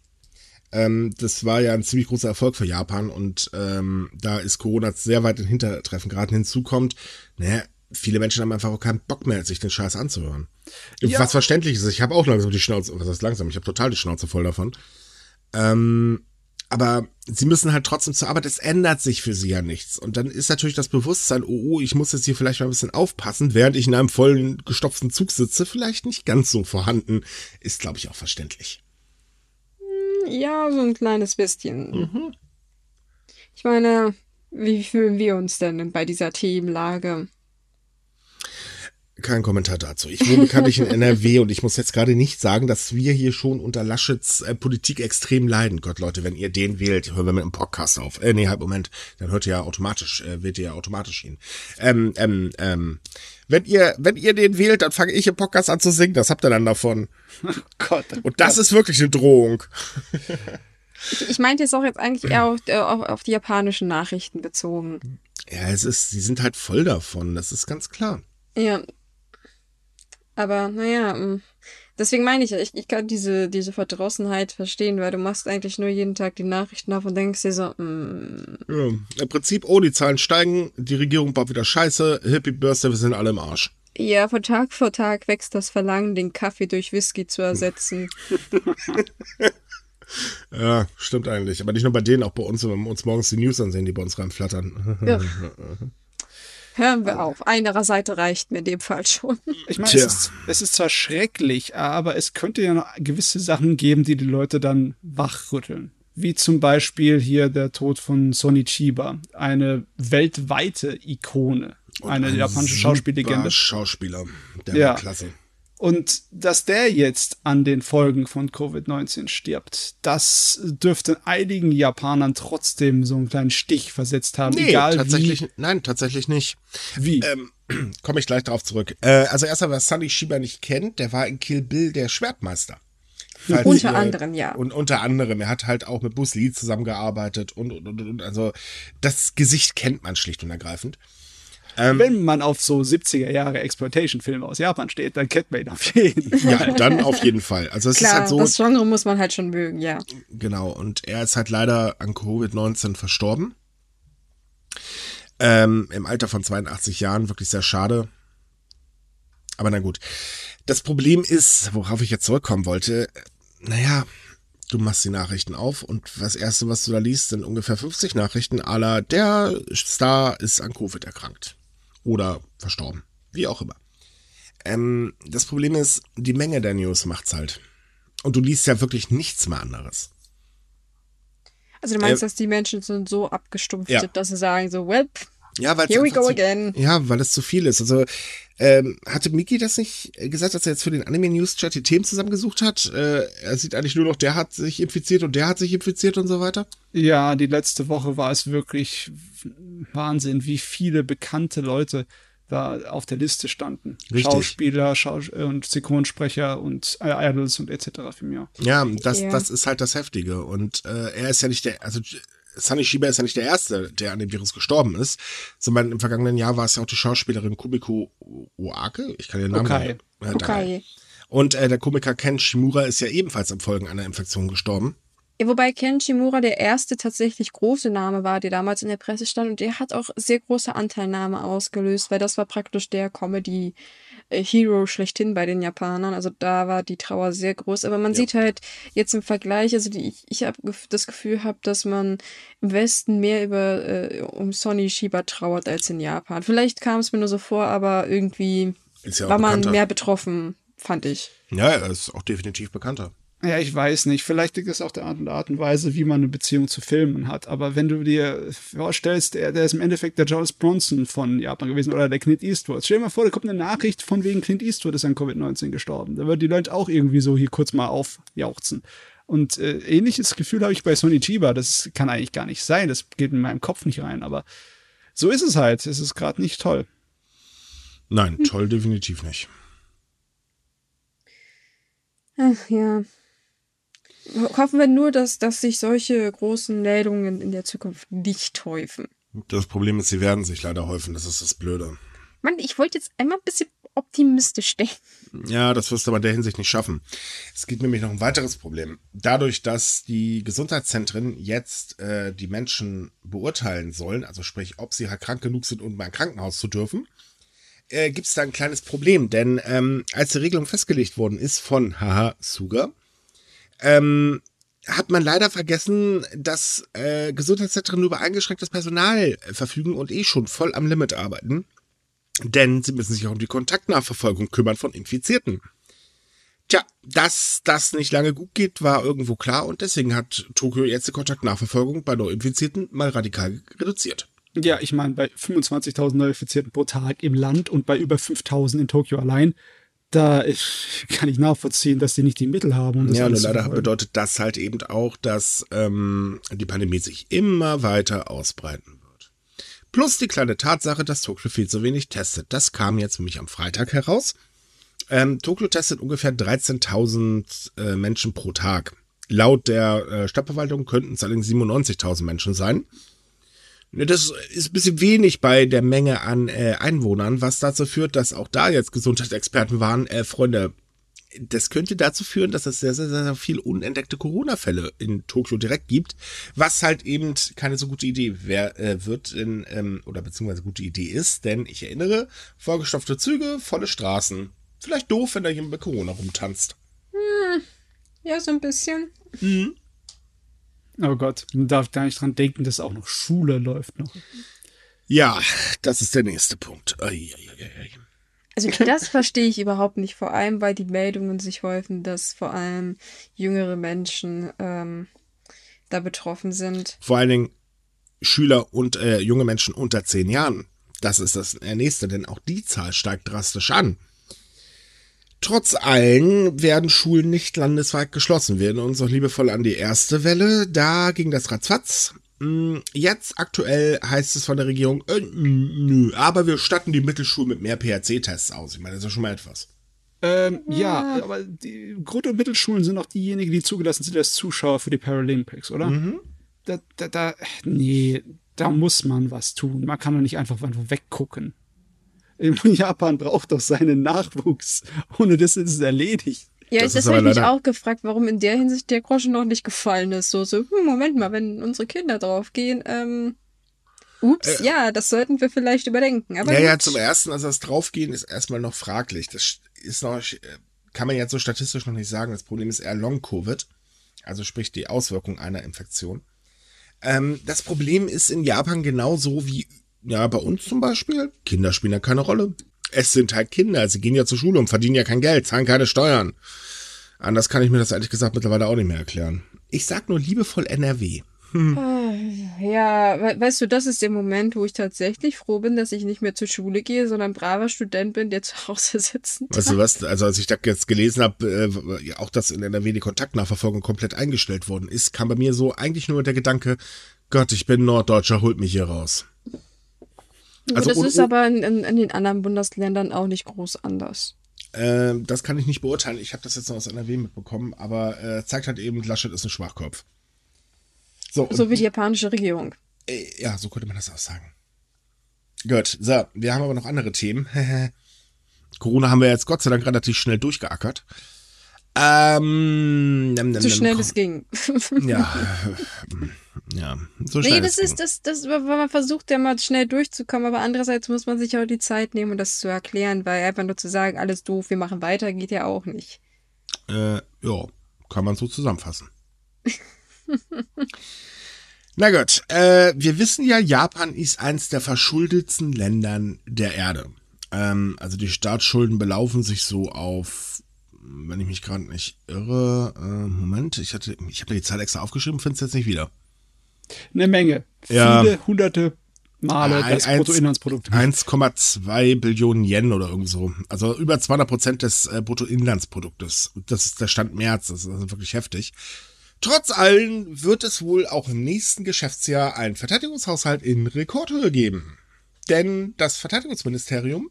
S3: Ähm, das war ja ein ziemlich großer Erfolg für Japan und ähm, da ist Corona sehr weit in Hintertreffen geraten. Hinzu kommt, naja, viele Menschen haben einfach auch keinen Bock mehr, sich den Scheiß anzuhören. Ja. Was verständlich ist, ich habe auch langsam die Schnauze, was heißt langsam, ich habe total die Schnauze voll davon. Ähm, aber sie müssen halt trotzdem zur Arbeit, es ändert sich für sie ja nichts. Und dann ist natürlich das Bewusstsein, oh, oh, ich muss jetzt hier vielleicht mal ein bisschen aufpassen, während ich in einem vollen, gestopften Zug sitze, vielleicht nicht ganz so vorhanden, ist, glaube ich, auch verständlich.
S1: Ja, so ein kleines bisschen. Mhm. Ich meine, wie fühlen wir uns denn bei dieser Themenlage?
S3: Kein Kommentar dazu. Ich wohne bekanntlich in NRW und ich muss jetzt gerade nicht sagen, dass wir hier schon unter Laschets äh, Politik extrem leiden. Gott, Leute, wenn ihr den wählt, hören wir mit dem Podcast auf. Äh, nee, halt, Moment. Dann hört ihr ja automatisch, äh, wählt ihr ja automatisch ihn. Ähm, ähm, ähm, wenn ihr, wenn ihr den wählt, dann fange ich im Podcast an zu singen. Das habt ihr dann davon. Oh Gott. Oh und das Gott. ist wirklich eine Drohung.
S1: Ich, ich meinte jetzt auch jetzt eigentlich eher auf, äh, auf, auf die japanischen Nachrichten bezogen.
S3: Ja, es ist, sie sind halt voll davon. Das ist ganz klar.
S1: Ja, aber naja, mm, deswegen meine ich ich, ich kann diese, diese Verdrossenheit verstehen, weil du machst eigentlich nur jeden Tag die Nachrichten auf und denkst dir so, mm.
S3: ja, Im Prinzip, oh, die Zahlen steigen, die Regierung baut wieder Scheiße, Hippie Börse, wir sind alle im Arsch.
S1: Ja, von Tag vor Tag wächst das Verlangen, den Kaffee durch Whisky zu ersetzen.
S3: ja, stimmt eigentlich. Aber nicht nur bei denen, auch bei uns, wenn wir uns morgens die News ansehen, die bei uns reinflattern. Ja.
S1: Hören wir auf. Einer Seite reicht mir in dem Fall schon.
S2: Ich meine, es ist, es ist zwar schrecklich, aber es könnte ja noch gewisse Sachen geben, die die Leute dann wachrütteln. Wie zum Beispiel hier der Tod von Sonny Chiba, eine weltweite Ikone, Und eine ein japanische Schauspiellegende.
S3: Schauspieler, der ja. war klasse.
S2: Und dass der jetzt an den Folgen von Covid-19 stirbt, das dürfte einigen Japanern trotzdem so einen kleinen Stich versetzt haben. Nee, egal
S3: tatsächlich,
S2: wie.
S3: nein, tatsächlich nicht.
S2: Wie?
S3: Ähm, Komme ich gleich darauf zurück. Äh, also erstmal, wer Sunny Shiba nicht kennt, der war in Kill Bill der Schwertmeister.
S1: Falls unter ihr, anderem, ja.
S3: Und unter anderem, er hat halt auch mit Bruce Lee zusammengearbeitet und, und, und, und also das Gesicht kennt man schlicht und ergreifend.
S2: Ähm, Wenn man auf so 70er Jahre Exploitation-Filme aus Japan steht, dann kennt man ihn auf jeden
S3: Fall. Ja, dann auf jeden Fall. Also es
S1: Klar,
S3: ist halt so.
S1: Das Genre muss man halt schon mögen, ja.
S3: Genau. Und er ist halt leider an Covid-19 verstorben. Ähm, Im Alter von 82 Jahren, wirklich sehr schade. Aber na gut. Das Problem ist, worauf ich jetzt zurückkommen wollte, naja, du machst die Nachrichten auf und das erste, was du da liest, sind ungefähr 50 Nachrichten aller der Star ist an Covid erkrankt oder verstorben. Wie auch immer. Ähm, das Problem ist, die Menge der News macht's halt. Und du liest ja wirklich nichts mehr anderes.
S1: Also du meinst, äh, dass die Menschen sind so abgestumpft ja. sind, dass sie sagen so, well,
S3: ja, weil
S1: Here we go zu, again.
S3: Ja, weil es zu viel ist. Also, ähm, hatte Miki das nicht gesagt, dass er jetzt für den Anime News Chat die Themen zusammengesucht hat? Äh, er sieht eigentlich nur noch, der hat sich infiziert und der hat sich infiziert und so weiter?
S2: Ja, die letzte Woche war es wirklich Wahnsinn, wie viele bekannte Leute da auf der Liste standen. Richtig. Schauspieler Schaus und Synchronsprecher und äh, Idols und etc. für mich.
S3: Ja, das, ja. das ist halt das Heftige. Und äh, er ist ja nicht der, also Sunny Shiba ist ja nicht der Erste, der an dem Virus gestorben ist, sondern im vergangenen Jahr war es ja auch die Schauspielerin Kumiko Oake. Ich kann den Namen
S1: okay. Äh, okay.
S3: Und äh, der Komiker Ken Shimura ist ja ebenfalls am Folgen einer Infektion gestorben.
S1: Ja, wobei Ken Shimura der erste tatsächlich große Name war, der damals in der Presse stand und der hat auch sehr große Anteilnahme ausgelöst, weil das war praktisch der Comedy äh, Hero schlechthin bei den Japanern. Also da war die Trauer sehr groß. Aber man ja. sieht halt jetzt im Vergleich, also die, ich, ich habe das Gefühl habe, dass man im Westen mehr über äh, um Sonny Shiba trauert als in Japan. Vielleicht kam es mir nur so vor, aber irgendwie ja war man mehr betroffen, fand ich.
S3: Ja, er ist auch definitiv bekannter.
S2: Ja, ich weiß nicht. Vielleicht liegt es auch der Art und Art und Weise, wie man eine Beziehung zu Filmen hat. Aber wenn du dir vorstellst, der, der ist im Endeffekt der Charles Bronson von Japan gewesen oder der Clint Eastwood. Stell dir mal vor, da kommt eine Nachricht von wegen Clint Eastwood ist an Covid-19 gestorben. Da würden die Leute auch irgendwie so hier kurz mal aufjauchzen. Und äh, ähnliches Gefühl habe ich bei Sony Chiba. Das kann eigentlich gar nicht sein. Das geht in meinem Kopf nicht rein. Aber so ist es halt. Es ist gerade nicht toll.
S3: Nein, toll definitiv nicht.
S1: Ach ja. Hoffen wir nur, dass, dass sich solche großen Meldungen in der Zukunft nicht häufen.
S3: Das Problem ist, sie werden sich leider häufen. Das ist das Blöde.
S1: Mann, ich wollte jetzt einmal ein bisschen optimistisch denken.
S3: Ja, das wirst du aber in der Hinsicht nicht schaffen. Es gibt nämlich noch ein weiteres Problem. Dadurch, dass die Gesundheitszentren jetzt äh, die Menschen beurteilen sollen, also sprich, ob sie halt krank genug sind, um ein Krankenhaus zu dürfen, äh, gibt es da ein kleines Problem. Denn ähm, als die Regelung festgelegt worden ist von Haha Suga, ähm, hat man leider vergessen, dass äh, Gesundheitszentren nur über eingeschränktes Personal verfügen und eh schon voll am Limit arbeiten. Denn sie müssen sich auch um die Kontaktnachverfolgung kümmern von Infizierten. Tja, dass das nicht lange gut geht, war irgendwo klar und deswegen hat Tokio jetzt die Kontaktnachverfolgung bei Neuinfizierten mal radikal reduziert.
S2: Ja, ich meine, bei 25.000 Neuinfizierten pro Tag im Land und bei über 5.000 in Tokio allein, da kann ich nachvollziehen, dass die nicht die Mittel haben.
S3: Um das ja, nur leider bedeutet das halt eben auch, dass ähm, die Pandemie sich immer weiter ausbreiten wird. Plus die kleine Tatsache, dass Tokio viel zu wenig testet. Das kam jetzt für mich am Freitag heraus. Ähm, Tokio testet ungefähr 13.000 äh, Menschen pro Tag. Laut der äh, Stadtverwaltung könnten es allerdings 97.000 Menschen sein. Das ist ein bisschen wenig bei der Menge an äh, Einwohnern, was dazu führt, dass auch da jetzt Gesundheitsexperten waren, äh, Freunde, das könnte dazu führen, dass es sehr, sehr, sehr viel unentdeckte Corona-Fälle in Tokio direkt gibt, was halt eben keine so gute Idee wär, äh, wird, in, ähm, oder beziehungsweise gute Idee ist, denn ich erinnere, vorgestopfte Züge, volle Straßen. Vielleicht doof, wenn da jemand bei Corona rumtanzt.
S1: Hm, ja, so ein bisschen.
S2: Mhm. Oh Gott, man darf gar nicht dran denken, dass auch noch Schule läuft noch.
S3: Ja, das ist der nächste Punkt.
S1: Also das verstehe ich überhaupt nicht, vor allem weil die Meldungen sich häufen, dass vor allem jüngere Menschen ähm, da betroffen sind.
S3: Vor allen Dingen Schüler und äh, junge Menschen unter zehn Jahren. Das ist das nächste, denn auch die Zahl steigt drastisch an. Trotz allen werden Schulen nicht landesweit geschlossen. Wir erinnern uns noch liebevoll an die erste Welle. Da ging das ratzfatz. Mm, jetzt aktuell heißt es von der Regierung, äh, nö, aber wir statten die Mittelschulen mit mehr PHC-Tests aus. Ich meine, das ist schon mal etwas.
S2: Ähm, ja, aber die Grund- und Mittelschulen sind auch diejenigen, die zugelassen sind als Zuschauer für die Paralympics, oder? Mhm. Da, da, da, nee, da muss man was tun. Man kann doch nicht einfach weggucken. Japan braucht doch seinen Nachwuchs. Ohne das ist es erledigt.
S1: Ja, das, das habe ich mich auch gefragt, warum in der Hinsicht der Groschen noch nicht gefallen ist. So, so, hm, Moment mal, wenn unsere Kinder draufgehen, ähm, ups, äh, ja, das sollten wir vielleicht überdenken. Aber
S3: ja, gut. ja, zum ersten, also das Draufgehen ist erstmal noch fraglich. Das ist noch, kann man jetzt so statistisch noch nicht sagen. Das Problem ist eher Long-Covid. Also sprich die Auswirkung einer Infektion. Ähm, das Problem ist in Japan genauso wie ja, bei uns zum Beispiel, Kinder spielen ja keine Rolle. Es sind halt Kinder, sie gehen ja zur Schule und verdienen ja kein Geld, zahlen keine Steuern. Anders kann ich mir das ehrlich gesagt mittlerweile auch nicht mehr erklären. Ich sag nur liebevoll NRW. Hm.
S1: Ja, weißt du, das ist der Moment, wo ich tatsächlich froh bin, dass ich nicht mehr zur Schule gehe, sondern braver Student bin, der zu Hause sitzen.
S3: Weißt du was, also als ich das jetzt gelesen habe, äh, auch dass in NRW die Kontaktnachverfolgung komplett eingestellt worden ist, kam bei mir so eigentlich nur der Gedanke, Gott, ich bin Norddeutscher, holt mich hier raus.
S1: Also, das ist aber in, in, in, den anderen Bundesländern auch nicht groß anders.
S3: Äh, das kann ich nicht beurteilen. Ich habe das jetzt noch aus NRW mitbekommen, aber äh, zeigt halt eben, Laschet ist ein Schwachkopf.
S1: So, so wie die japanische Regierung.
S3: Äh, ja, so könnte man das auch sagen. Gut, so, wir haben aber noch andere Themen. Corona haben wir jetzt Gott sei Dank relativ schnell durchgeackert. Ähm,
S1: so schnell es ging.
S3: ja, ja,
S1: so schnell. Nee, das ist das, das, weil man versucht ja mal schnell durchzukommen, aber andererseits muss man sich auch die Zeit nehmen, um das zu erklären, weil einfach nur zu sagen, alles doof, wir machen weiter, geht ja auch nicht.
S3: Äh, ja, kann man so zusammenfassen. Na gut, äh, wir wissen ja, Japan ist eins der verschuldetsten Ländern der Erde. Ähm, also die Staatsschulden belaufen sich so auf wenn ich mich gerade nicht irre, äh, Moment, ich hatte, ich habe die Zahl extra aufgeschrieben, finde es jetzt nicht wieder.
S2: Eine Menge. Ja. Viele hunderte Male das Bruttoinlandsprodukt.
S3: 1,2 Billionen Yen oder irgend so. Also über 200 Prozent des äh, Bruttoinlandsproduktes. Das ist der Stand März. Das ist also wirklich heftig. Trotz allem wird es wohl auch im nächsten Geschäftsjahr einen Verteidigungshaushalt in Rekordhöhe geben. Denn das Verteidigungsministerium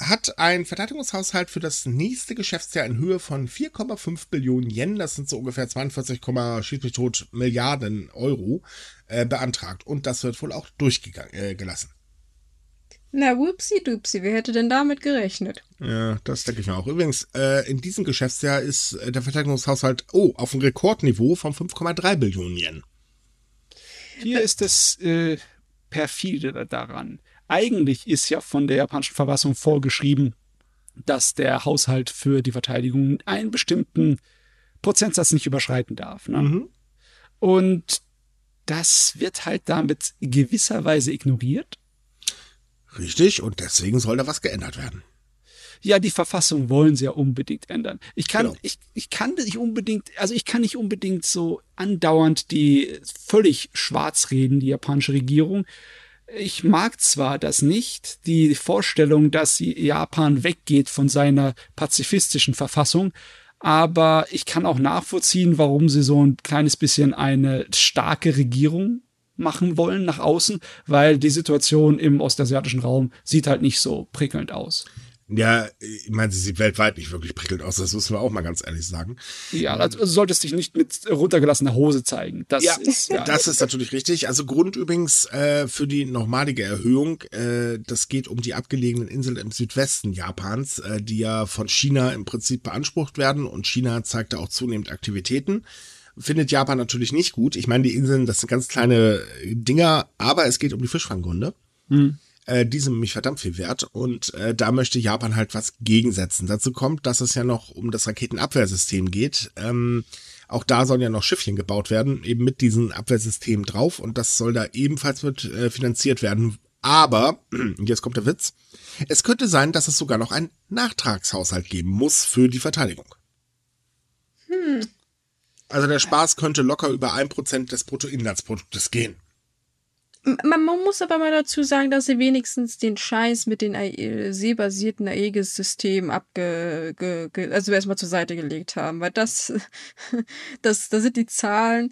S3: hat ein Verteidigungshaushalt für das nächste Geschäftsjahr in Höhe von 4,5 Billionen Yen, das sind so ungefähr 42, schieß mich tot Milliarden Euro, äh, beantragt. Und das wird wohl auch durchgelassen. Äh,
S1: Na, whoopsie dupsie, wer hätte denn damit gerechnet?
S3: Ja, das denke ich mir auch. Übrigens, äh, in diesem Geschäftsjahr ist äh, der Verteidigungshaushalt, oh, auf einem Rekordniveau von 5,3 Billionen Yen.
S2: Hier ist es äh, perfide daran. Eigentlich ist ja von der japanischen Verfassung vorgeschrieben, dass der Haushalt für die Verteidigung einen bestimmten Prozentsatz nicht überschreiten darf. Ne? Mhm. Und das wird halt damit gewisserweise ignoriert.
S3: Richtig, und deswegen soll da was geändert werden.
S2: Ja, die Verfassung wollen sie ja unbedingt ändern. Ich kann, genau. ich, ich kann nicht unbedingt, also ich kann nicht unbedingt so andauernd die völlig schwarz reden, die japanische Regierung. Ich mag zwar das nicht, die Vorstellung, dass Japan weggeht von seiner pazifistischen Verfassung, aber ich kann auch nachvollziehen, warum sie so ein kleines bisschen eine starke Regierung machen wollen nach außen, weil die Situation im ostasiatischen Raum sieht halt nicht so prickelnd aus.
S3: Ja, ich meine, sie sieht weltweit nicht wirklich prickelnd aus, das müssen wir auch mal ganz ehrlich sagen.
S2: Ja, also solltest dich nicht mit runtergelassener Hose zeigen. Das
S3: ja,
S2: ist,
S3: ja. das ist natürlich richtig. Also Grund übrigens äh, für die nochmalige Erhöhung, äh, das geht um die abgelegenen Inseln im Südwesten Japans, äh, die ja von China im Prinzip beansprucht werden und China zeigt da auch zunehmend Aktivitäten findet Japan natürlich nicht gut. Ich meine, die Inseln, das sind ganz kleine Dinger, aber es geht um die Fischfanggründe. Hm. Äh, die sind nämlich verdammt viel wert und äh, da möchte Japan halt was gegensetzen. Dazu kommt, dass es ja noch um das Raketenabwehrsystem geht. Ähm, auch da sollen ja noch Schiffchen gebaut werden, eben mit diesem Abwehrsystem drauf und das soll da ebenfalls mit äh, finanziert werden. Aber, jetzt kommt der Witz, es könnte sein, dass es sogar noch einen Nachtragshaushalt geben muss für die Verteidigung. Hm. Also der Spaß könnte locker über ein Prozent des Bruttoinlandsproduktes gehen.
S1: Man, muss aber mal dazu sagen, dass sie wenigstens den Scheiß mit den seebasierten Aegis-Systemen abge, ge, ge, also erstmal zur Seite gelegt haben, weil das, das, da sind die Zahlen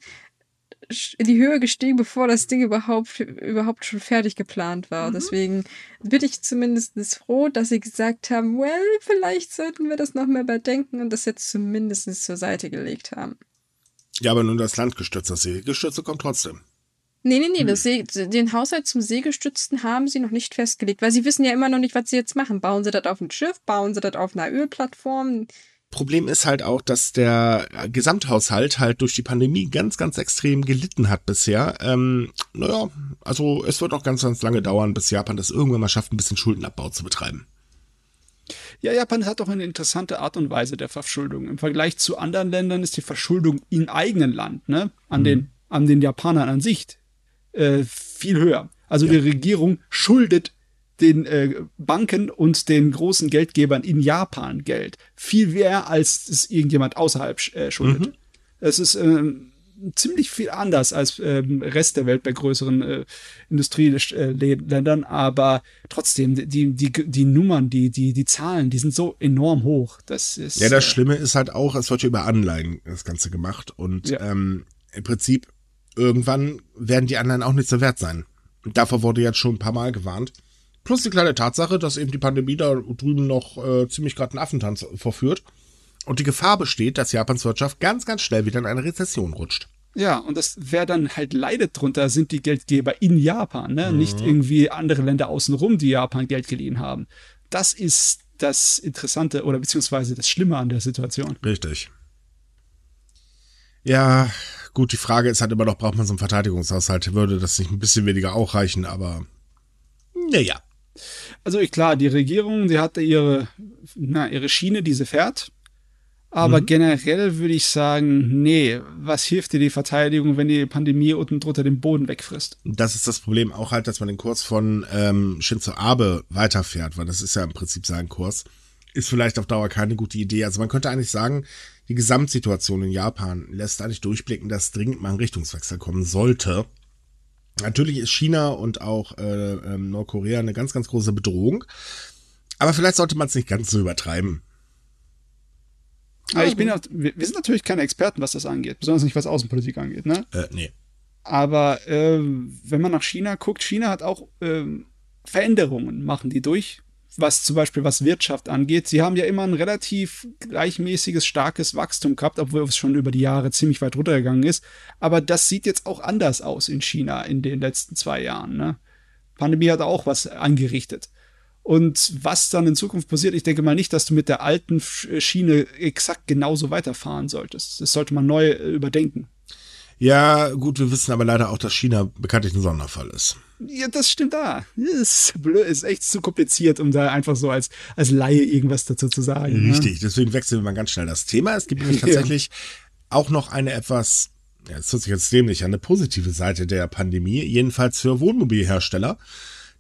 S1: in die Höhe gestiegen, bevor das Ding überhaupt, überhaupt schon fertig geplant war. Mhm. Deswegen bin ich zumindest froh, dass sie gesagt haben, well, vielleicht sollten wir das noch mehr überdenken und das jetzt zumindest zur Seite gelegt haben.
S3: Ja, aber nur das Landgestütze, das Seegestütze kommt trotzdem.
S1: Nee, nee, nee, das See, den Haushalt zum Seegestützten haben sie noch nicht festgelegt, weil sie wissen ja immer noch nicht, was sie jetzt machen. Bauen sie das auf ein Schiff? Bauen sie das auf einer Ölplattform?
S3: Problem ist halt auch, dass der Gesamthaushalt halt durch die Pandemie ganz, ganz extrem gelitten hat bisher. Ähm, naja, also es wird auch ganz, ganz lange dauern, bis Japan das irgendwann mal schafft, ein bisschen Schuldenabbau zu betreiben.
S2: Ja, Japan hat auch eine interessante Art und Weise der Verschuldung. Im Vergleich zu anderen Ländern ist die Verschuldung im eigenen Land, ne, an mhm. den, an den Japanern an sich, äh, viel höher. Also ja. die Regierung schuldet den äh, Banken und den großen Geldgebern in Japan Geld. Viel mehr, als es irgendjemand außerhalb äh, schuldet. Mhm. Es ist ähm, ziemlich viel anders als ähm, Rest der Welt bei größeren äh, Industrieländern, aber trotzdem, die, die, die Nummern, die, die, die Zahlen, die sind so enorm hoch. Das ist.
S3: Ja, das äh, Schlimme ist halt auch, es wird ja über Anleihen das Ganze gemacht und ja. ähm, im Prinzip irgendwann werden die anderen auch nicht so wert sein. Davor wurde jetzt schon ein paar Mal gewarnt. Plus die kleine Tatsache, dass eben die Pandemie da drüben noch äh, ziemlich gerade einen Affentanz vorführt. Und die Gefahr besteht, dass Japans Wirtschaft ganz, ganz schnell wieder in eine Rezession rutscht.
S2: Ja, und das, wer dann halt leidet drunter, sind die Geldgeber in Japan, ne? Mhm. Nicht irgendwie andere Länder außenrum, die Japan Geld geliehen haben. Das ist das Interessante oder beziehungsweise das Schlimme an der Situation.
S3: Richtig. Ja, gut, die Frage ist halt immer noch, braucht man so einen Verteidigungshaushalt? Würde das nicht ein bisschen weniger auch reichen, aber naja.
S2: Also klar, die Regierung, sie hatte ihre, na, ihre Schiene, die sie fährt. Aber mhm. generell würde ich sagen, nee, was hilft dir die Verteidigung, wenn die Pandemie unten drunter den Boden wegfrisst?
S3: Das ist das Problem auch halt, dass man den Kurs von ähm, Shinzo Abe weiterfährt, weil das ist ja im Prinzip sein Kurs. Ist vielleicht auf Dauer keine gute Idee. Also man könnte eigentlich sagen, die Gesamtsituation in Japan lässt eigentlich durchblicken, dass dringend mal ein Richtungswechsel kommen sollte. Natürlich ist China und auch äh, äh, Nordkorea eine ganz, ganz große Bedrohung. Aber vielleicht sollte man es nicht ganz so übertreiben.
S2: Aber ich bin, wir sind natürlich keine Experten, was das angeht, besonders nicht was Außenpolitik angeht, ne?
S3: Äh, nee.
S2: Aber äh, wenn man nach China guckt, China hat auch äh, Veränderungen, machen die durch, was zum Beispiel was Wirtschaft angeht. Sie haben ja immer ein relativ gleichmäßiges, starkes Wachstum gehabt, obwohl es schon über die Jahre ziemlich weit runtergegangen ist. Aber das sieht jetzt auch anders aus in China in den letzten zwei Jahren, ne? Pandemie hat auch was angerichtet. Und was dann in Zukunft passiert, ich denke mal nicht, dass du mit der alten Schiene exakt genauso weiterfahren solltest. Das sollte man neu äh, überdenken.
S3: Ja, gut, wir wissen aber leider auch, dass China bekanntlich ein Sonderfall ist.
S2: Ja, das stimmt da. Ist, blöd, ist echt zu kompliziert, um da einfach so als, als Laie irgendwas dazu zu sagen.
S3: Ne? Richtig, ne? deswegen wechseln wir mal ganz schnell das Thema. Es gibt nämlich tatsächlich auch noch eine etwas, ja, es hört sich jetzt dämlich an, eine positive Seite der Pandemie, jedenfalls für Wohnmobilhersteller.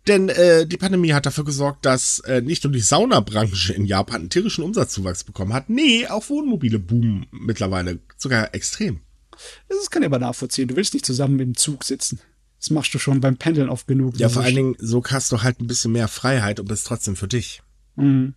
S3: Denn äh, die Pandemie hat dafür gesorgt, dass äh, nicht nur die Saunabranche in Japan einen tierischen Umsatzzuwachs bekommen hat, nee, auch Wohnmobile boomen mittlerweile sogar extrem.
S2: Das kann ich aber nachvollziehen. Du willst nicht zusammen im Zug sitzen. Das machst du schon beim Pendeln oft genug.
S3: Ja, vor allen Dingen, so hast du halt ein bisschen mehr Freiheit und bist trotzdem für dich. Mhm.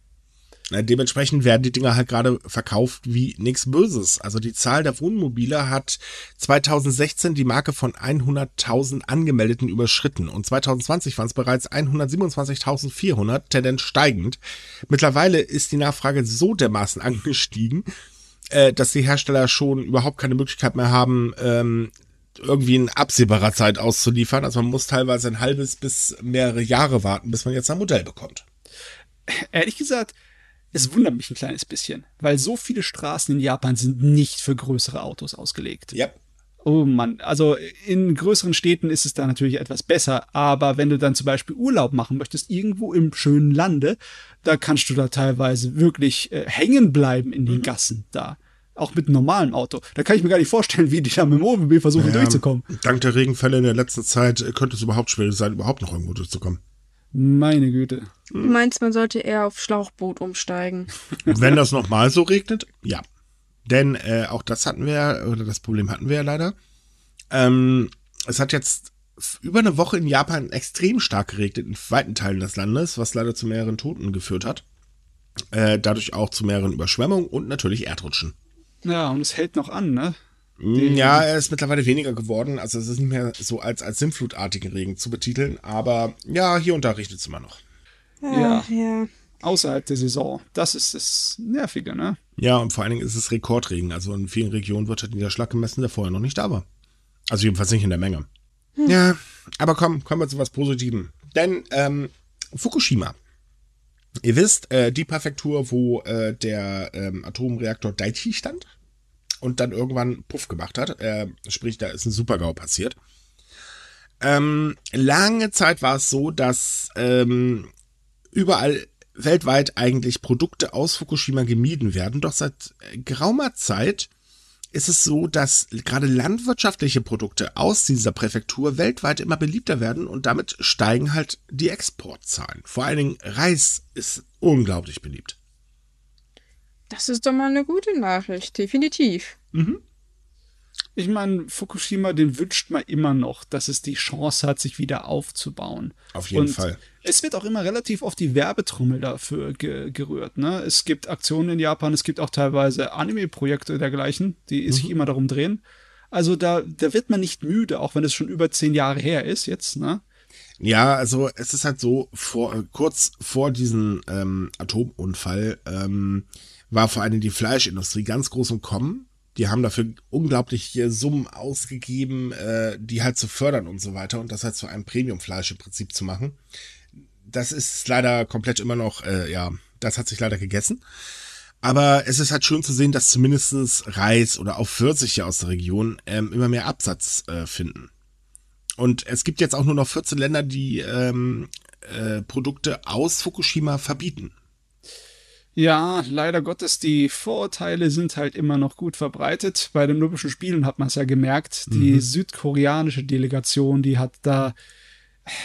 S3: Dementsprechend werden die Dinger halt gerade verkauft wie nichts Böses. Also die Zahl der Wohnmobile hat 2016 die Marke von 100.000 Angemeldeten überschritten und 2020 waren es bereits 127.400, Tendenz steigend. Mittlerweile ist die Nachfrage so dermaßen angestiegen, äh, dass die Hersteller schon überhaupt keine Möglichkeit mehr haben, ähm, irgendwie in absehbarer Zeit auszuliefern. Also man muss teilweise ein halbes bis mehrere Jahre warten, bis man jetzt ein Modell bekommt.
S2: Ehrlich gesagt, es wundert mich ein kleines bisschen, weil so viele Straßen in Japan sind nicht für größere Autos ausgelegt.
S3: Ja.
S2: Oh Mann, also in größeren Städten ist es da natürlich etwas besser, aber wenn du dann zum Beispiel Urlaub machen möchtest, irgendwo im schönen Lande, da kannst du da teilweise wirklich äh, hängen bleiben in den mhm. Gassen da. Auch mit einem normalen Auto. Da kann ich mir gar nicht vorstellen, wie die da mit dem Wohnmobil versuchen naja, durchzukommen.
S3: Dank der Regenfälle in der letzten Zeit äh, könnte es überhaupt schwierig sein, überhaupt noch irgendwo durchzukommen.
S2: Meine Güte.
S1: Du meinst, man sollte eher auf Schlauchboot umsteigen?
S3: Wenn das nochmal so regnet, ja. Denn äh, auch das hatten wir, oder das Problem hatten wir ja leider. Ähm, es hat jetzt über eine Woche in Japan extrem stark geregnet in weiten Teilen des Landes, was leider zu mehreren Toten geführt hat. Äh, dadurch auch zu mehreren Überschwemmungen und natürlich Erdrutschen.
S2: Ja, und es hält noch an, ne?
S3: Den ja, er ist mittlerweile weniger geworden. Also es ist nicht mehr so als, als sinnflutartigen Regen zu betiteln. Aber ja, hier und da regnet es immer noch.
S2: Ja. ja. Außerhalb der Saison. Das ist das Nervige, ne?
S3: Ja, und vor allen Dingen ist es Rekordregen. Also in vielen Regionen wird halt Niederschlag gemessen, der vorher noch nicht da war. Also jedenfalls nicht in der Menge. Hm. Ja, aber komm, kommen wir zu was Positivem. Denn ähm, Fukushima. Ihr wisst, äh, die Präfektur, wo äh, der ähm, Atomreaktor Daiichi stand und dann irgendwann Puff gemacht hat. Äh, sprich, da ist ein Supergau passiert. Ähm, lange Zeit war es so, dass ähm, überall weltweit eigentlich Produkte aus Fukushima gemieden werden. Doch seit geraumer Zeit ist es so, dass gerade landwirtschaftliche Produkte aus dieser Präfektur weltweit immer beliebter werden und damit steigen halt die Exportzahlen. Vor allen Dingen Reis ist unglaublich beliebt.
S1: Das ist doch mal eine gute Nachricht, definitiv. Mhm.
S2: Ich meine, Fukushima, den wünscht man immer noch, dass es die Chance hat, sich wieder aufzubauen.
S3: Auf jeden Und Fall.
S2: Es wird auch immer relativ auf die Werbetrommel dafür ge gerührt. Ne? Es gibt Aktionen in Japan, es gibt auch teilweise Anime-Projekte dergleichen, die mhm. sich immer darum drehen. Also da, da wird man nicht müde, auch wenn es schon über zehn Jahre her ist jetzt. Ne?
S3: Ja, also es ist halt so, vor, kurz vor diesem ähm, Atomunfall ähm, war vor allem die Fleischindustrie ganz groß im Kommen. Die haben dafür unglaubliche Summen ausgegeben, äh, die halt zu fördern und so weiter und das halt zu einem Premiumfleisch im Prinzip zu machen. Das ist leider komplett immer noch, äh, ja, das hat sich leider gegessen. Aber es ist halt schön zu sehen, dass zumindestens Reis oder auch Pfirsiche aus der Region ähm, immer mehr Absatz äh, finden. Und es gibt jetzt auch nur noch 14 Länder, die ähm, äh, Produkte aus Fukushima verbieten.
S2: Ja, leider Gottes, die Vorurteile sind halt immer noch gut verbreitet. Bei den Olympischen Spielen hat man es ja gemerkt. Die mhm. südkoreanische Delegation, die hat da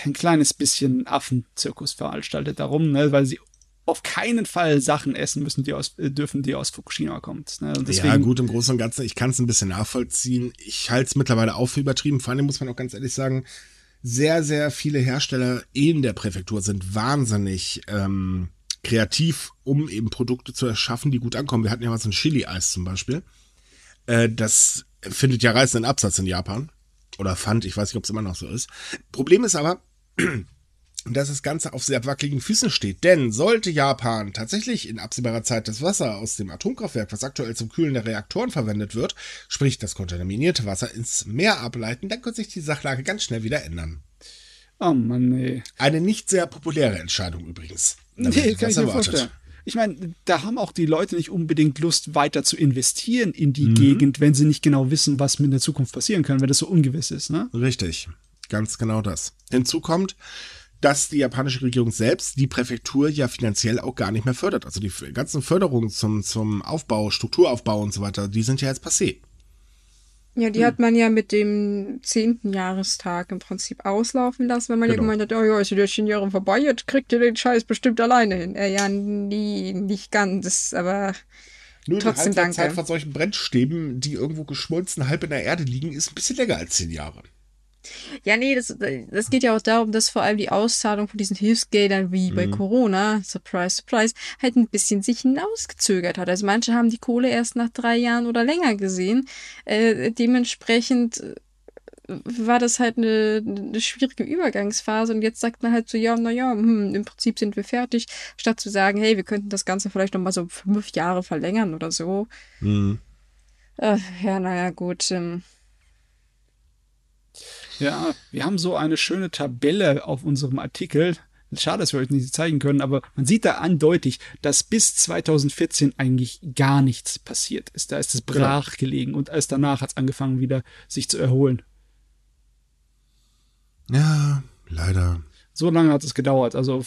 S2: ein kleines bisschen Affenzirkus veranstaltet darum, ne, weil sie auf keinen Fall Sachen essen müssen, die aus, äh, dürfen, die aus Fukushima kommt. Ne?
S3: Deswegen, ja, gut, im Großen und Ganzen, ich kann es ein bisschen nachvollziehen. Ich halte es mittlerweile auch für übertrieben. Vor allem muss man auch ganz ehrlich sagen, sehr, sehr viele Hersteller in der Präfektur sind wahnsinnig ähm, kreativ, um eben Produkte zu erschaffen, die gut ankommen. Wir hatten ja mal so ein Chili-Eis zum Beispiel. Äh, das findet ja reißenden Absatz in Japan. Oder fand, ich weiß nicht, ob es immer noch so ist. Problem ist aber, dass das Ganze auf sehr wackeligen Füßen steht. Denn sollte Japan tatsächlich in absehbarer Zeit das Wasser aus dem Atomkraftwerk, was aktuell zum Kühlen der Reaktoren verwendet wird, sprich das kontaminierte Wasser ins Meer ableiten, dann könnte sich die Sachlage ganz schnell wieder ändern.
S2: Oh Mann, nee.
S3: Eine nicht sehr populäre Entscheidung übrigens.
S2: Nee, kann ich mir
S3: erwartet.
S2: vorstellen. Ich meine, da haben auch die Leute nicht unbedingt Lust, weiter zu investieren in
S3: Mhm.
S2: die Gegend, wenn sie nicht genau wissen, was mit der Zukunft passieren kann, wenn das so ungewiss ist, ne?
S3: Richtig, ganz genau das. Hinzu kommt, dass die japanische Regierung selbst die Präfektur ja finanziell auch gar nicht mehr fördert. Also die ganzen Förderungen zum, zum Aufbau, Strukturaufbau und so weiter, die sind ja jetzt passé.
S1: Ja, die hat man ja mit dem zehnten Jahrestag im Prinzip auslaufen lassen, weil man ja
S3: Genau.
S1: gemeint hat, oh ja, ist ja zehn Jahre vorbei, jetzt kriegt ihr den Scheiß bestimmt alleine hin. Äh, ja, nie, nicht ganz, aber
S3: Nur
S1: Trotzdem
S3: die
S1: danke.
S3: von solchen Brennstäben, die irgendwo geschmolzen halb in der Erde liegen, ist ein bisschen länger als zehn Jahre.
S1: Ja, nee, das, das geht ja auch darum, dass vor allem die Auszahlung von diesen Hilfsgeldern wie bei Corona, surprise, surprise, halt ein bisschen sich hinausgezögert hat. Also manche haben die Kohle erst nach drei Jahren oder länger gesehen. Äh, dementsprechend äh, war das halt eine, eine schwierige Übergangsphase und jetzt sagt man halt so, ja, naja, hm, im Prinzip sind wir fertig, statt zu sagen, hey, wir könnten das Ganze vielleicht noch mal so fünf Jahre verlängern oder so.
S3: Mhm.
S1: Äh, ja, naja, gut. Ähm,
S2: Ja, wir haben so eine schöne Tabelle auf unserem Artikel. Schade, dass wir euch nicht zeigen können, aber man sieht da eindeutig, dass bis 2014 eigentlich gar nichts passiert ist. Da ist es brach gelegen und erst danach hat es angefangen, wieder sich zu erholen.
S3: Ja, leider.
S2: So lange hat es gedauert, also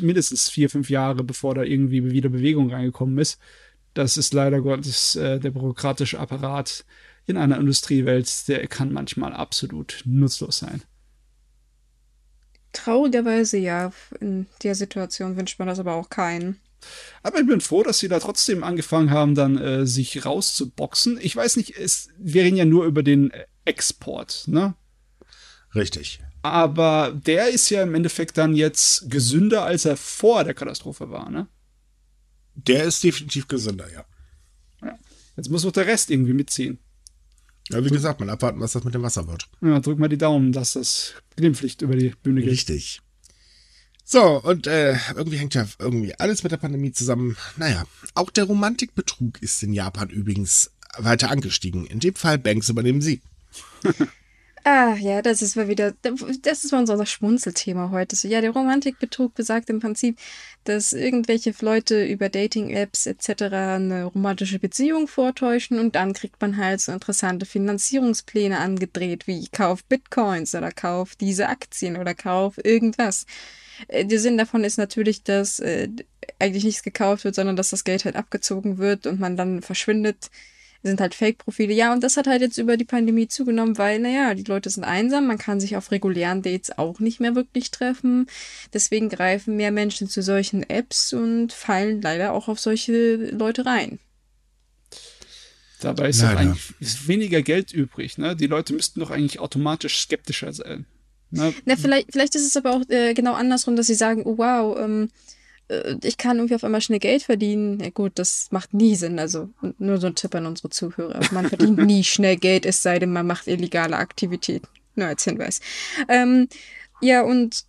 S2: mindestens vier, fünf Jahre, bevor da irgendwie wieder Bewegung reingekommen ist. Das ist leider Gottes äh, der bürokratische Apparat in einer Industriewelt, der kann manchmal absolut nutzlos sein.
S1: traurigerweise ja, in der Situation wünscht man das aber auch keinen.
S2: Aber ich bin froh, dass sie da trotzdem angefangen haben, dann äh, sich rauszuboxen. Ich weiß nicht, es, wir reden ja nur über den äh, Export, ne?
S3: Richtig.
S2: Aber der ist ja im Endeffekt dann jetzt gesünder, als er vor der Katastrophe war, ne?
S3: Der ist definitiv gesünder, ja.
S2: Jetzt muss auch der Rest irgendwie mitziehen.
S3: Ja, wie gesagt, mal abwarten, was das mit dem Wasser wird.
S2: Ja, drück mal die Daumen, dass das glimpflich über die Bühne geht.
S3: Richtig. So, und äh, irgendwie hängt ja irgendwie alles mit der Pandemie zusammen. Naja, auch der Romantikbetrug ist in Japan übrigens weiter angestiegen. In dem Fall Banks übernehmen sie.
S1: Ah, ja, das ist mal wieder, das ist mal unser Schmunzelthema heute. So, ja, der Romantikbetrug besagt im Prinzip, dass irgendwelche Leute über Dating-Apps etc. eine romantische Beziehung vortäuschen und dann kriegt man halt so interessante Finanzierungspläne angedreht, wie kauf Bitcoins oder kauf diese Aktien oder kauf irgendwas. Äh, Der Sinn davon ist natürlich, dass äh, eigentlich nichts gekauft wird, sondern dass das Geld halt abgezogen wird und man dann verschwindet sind halt Fake-Profile. Ja, und das hat halt jetzt über die Pandemie zugenommen, weil, naja, die Leute sind einsam, man kann sich auf regulären Dates auch nicht mehr wirklich treffen. Deswegen greifen mehr Menschen zu solchen Apps und fallen leider auch auf solche Leute rein.
S2: Dabei ist eigentlich ist weniger Geld übrig, ne? Die Leute müssten doch eigentlich automatisch skeptischer sein. Ne?
S1: Na, vielleicht, vielleicht ist es aber auch äh, genau andersrum, dass sie sagen, oh, wow, ähm, äh, ich kann irgendwie auf einmal schnell Geld verdienen. Ja gut, das macht nie Sinn. Also nur so ein Tipp an unsere Zuhörer. Man verdient nie schnell Geld, es sei denn, man macht illegale Aktivitäten. Nur als Hinweis. Ähm, ja, und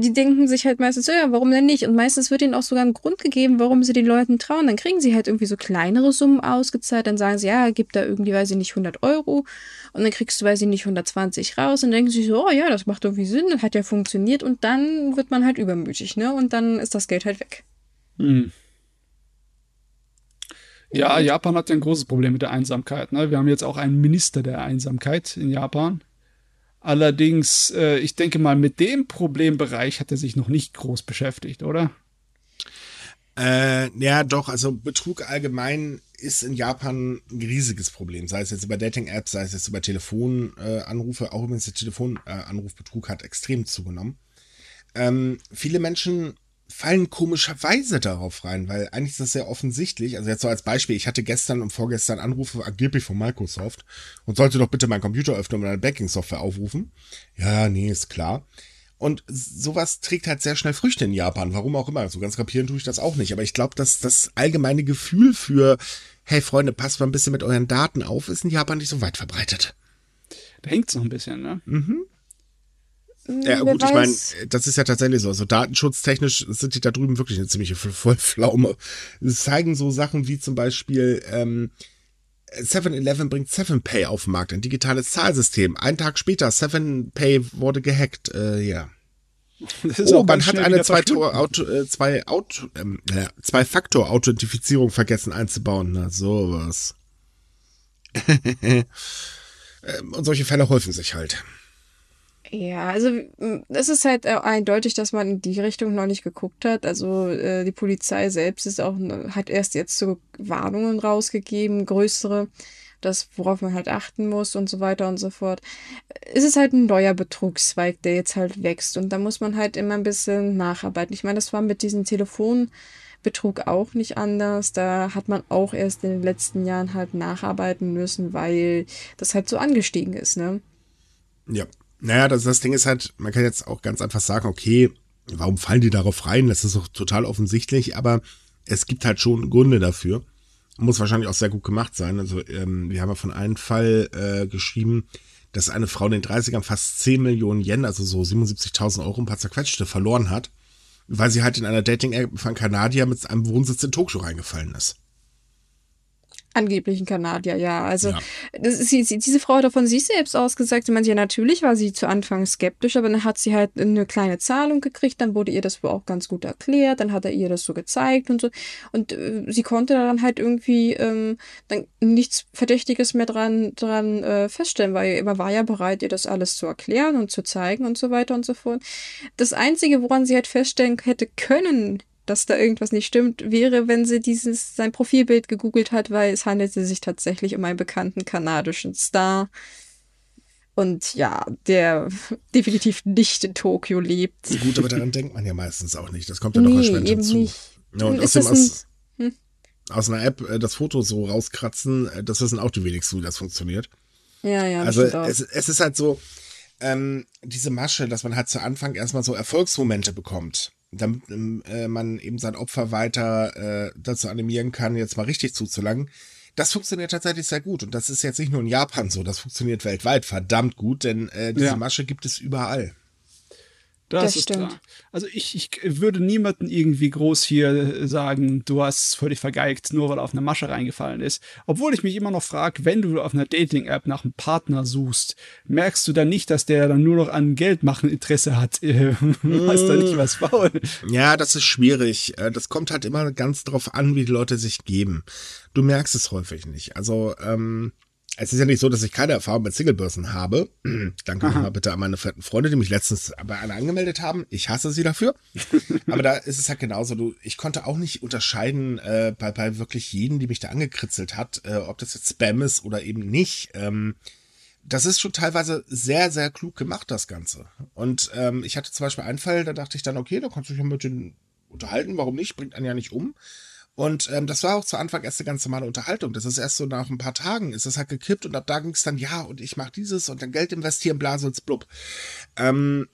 S1: die denken sich halt meistens, so, ja, warum denn nicht? Und meistens wird ihnen auch sogar ein Grund gegeben, warum sie den Leuten trauen. Dann kriegen sie halt irgendwie so kleinere Summen ausgezahlt. Dann sagen sie, ja, gib da irgendwie, weiß ich nicht, 100 Euro. Und dann kriegst du, weiß ich nicht, 120 raus. Und denken sie sich so, oh ja, das macht irgendwie Sinn, das hat ja funktioniert. Und dann wird man halt übermütig, ne? Und dann ist das Geld halt weg.
S2: Hm. Ja, Japan hat ja ein großes Problem mit der Einsamkeit. Ne? Wir haben jetzt auch einen Minister der Einsamkeit in Japan. Allerdings, äh, ich denke mal, mit dem Problembereich hat er sich noch nicht groß beschäftigt, oder?
S3: Äh, ja, doch, also Betrug allgemein ist in Japan ein riesiges Problem. Sei es jetzt über Dating-Apps, sei es jetzt über Telefonanrufe. Äh. Auch übrigens der Telefonanrufbetrug hat extrem zugenommen. Ähm, viele Menschen fallen komischerweise darauf rein, weil eigentlich ist das sehr offensichtlich. Also jetzt so als Beispiel, ich hatte gestern und vorgestern Anrufe angeblich von Microsoft und sollte doch bitte meinen Computer öffnen und meine Banking-Software aufrufen. Ja, nee, ist klar. Und sowas trägt halt sehr schnell Früchte in Japan. Warum auch immer. So ganz kapieren tue ich das auch nicht. Aber ich glaube, dass das allgemeine Gefühl für, hey Freunde, passt mal ein bisschen mit euren Daten auf, ist in Japan nicht so weit verbreitet.
S2: Da hängt es noch ein bisschen, ne?
S3: Ja,
S1: Wer
S3: gut, ich meine, das ist ja tatsächlich so. Also datenschutztechnisch sind die da drüben wirklich eine ziemliche Vollpflaume. Es zeigen so Sachen wie zum Beispiel, ähm, 7-Eleven bringt 7Pay auf den Markt, ein digitales Zahlsystem. Einen Tag später, 7Pay wurde gehackt. Äh, ja. oh, man hat eine äh, zwei, Auto, ähm, äh, zwei Faktor Authentifizierung vergessen einzubauen. Na sowas. Ähm, und solche Fälle häufen sich halt.
S1: Ja, also es ist halt eindeutig, dass man in die Richtung noch nicht geguckt hat. Also äh, die Polizei selbst ist auch hat erst jetzt so Warnungen rausgegeben, größere, das worauf man halt achten muss und so weiter und so fort. Es ist halt ein neuer Betrugszweig, der jetzt halt wächst und da muss man halt immer ein bisschen nacharbeiten. Ich meine, das war mit diesem Telefonbetrug auch nicht anders. Da hat man auch erst in den letzten Jahren halt nacharbeiten müssen, weil das halt so angestiegen ist, ne?
S3: Ja. Naja, das, das Ding ist halt, man kann jetzt auch ganz einfach sagen, okay, warum fallen die darauf rein? Das ist doch total offensichtlich, aber es gibt halt schon Gründe dafür. Muss wahrscheinlich auch sehr gut gemacht sein. Also ähm, wir haben ja von einem Fall äh, geschrieben, dass eine Frau in den 30ern fast 10 Millionen Yen, also so 77.000 Euro, ein paar zerquetschte, verloren hat, weil sie halt in einer Dating-App von Kanadier mit einem Wohnsitz in Tokio reingefallen ist.
S1: Angeblichen Kanadier, ja. Also ja. Das ist, diese Frau hat auch von sich selbst ausgesagt. Sie meinte, ja, natürlich war sie zu Anfang skeptisch, aber dann hat sie halt eine kleine Zahlung gekriegt, dann wurde ihr das wohl auch ganz gut erklärt, dann hat er ihr das so gezeigt und so. Und äh, sie konnte dann halt irgendwie ähm, dann nichts Verdächtiges mehr dran, dran äh, feststellen, weil er war ja bereit, ihr das alles zu erklären und zu zeigen und so weiter und so fort. Das Einzige, woran sie halt feststellen hätte können, dass da irgendwas nicht stimmt, wäre, wenn sie dieses sein Profilbild gegoogelt hat, weil es handelte sich tatsächlich um einen bekannten kanadischen Star. Und ja, der definitiv nicht in Tokio lebt.
S3: Gut, aber daran denkt man ja meistens auch nicht. Das kommt ja nee, noch erschwerend
S1: eben hinzu. Nicht.
S3: Ja, und außerdem aus, hm? aus einer App äh, das Foto so rauskratzen, äh, das wissen auch die wenigsten, wie das funktioniert.
S1: Ja, ja.
S3: Also es, es ist halt so, ähm, diese Masche, dass man halt zu Anfang erstmal so Erfolgsmomente bekommt damit äh, man eben sein Opfer weiter äh, dazu animieren kann, jetzt mal richtig zuzulangen. Das funktioniert tatsächlich sehr gut. Und das ist jetzt nicht nur in Japan so, das funktioniert weltweit verdammt gut, denn äh, diese ja. Masche gibt es überall.
S2: Das, das ist stimmt. Klar. Also ich, ich würde niemanden irgendwie groß hier sagen, du hast völlig vergeigt, nur weil er auf eine Masche reingefallen ist. Obwohl ich mich immer noch frage, wenn du auf einer Dating-App nach einem Partner suchst, merkst du dann nicht, dass der dann nur noch an Geld machen Interesse hat? weißt da nicht was faul?
S3: Ja, das ist schwierig. Äh, das kommt halt immer ganz drauf an, wie die Leute sich geben. Du merkst es häufig nicht. Also, ähm, es ist ja nicht so, dass ich keine Erfahrung mit Singlebörsen habe. Danke nochmal bitte an meine fetten Freunde, die mich letztens bei einer angemeldet haben. Ich hasse sie dafür. Aber da ist es halt genauso. Du, ich konnte auch nicht unterscheiden äh, bei, bei wirklich jedem, die mich da angekritzelt hat, äh, ob das jetzt Spam ist oder eben nicht. Ähm, das ist schon teilweise sehr, sehr klug gemacht, das Ganze. Und ähm, ich hatte zum Beispiel einen Fall, da dachte ich dann, okay, da kannst du dich ja mit denen unterhalten, warum nicht? Bringt einen ja nicht um. Und ähm, das war auch zu Anfang erst eine ganz normale Unterhaltung. Das ist erst so nach ein paar Tagen ist das halt gekippt und ab da ging es dann, ja, und ich mache dieses und dann Geld investieren, Blasels, blub. Ähm,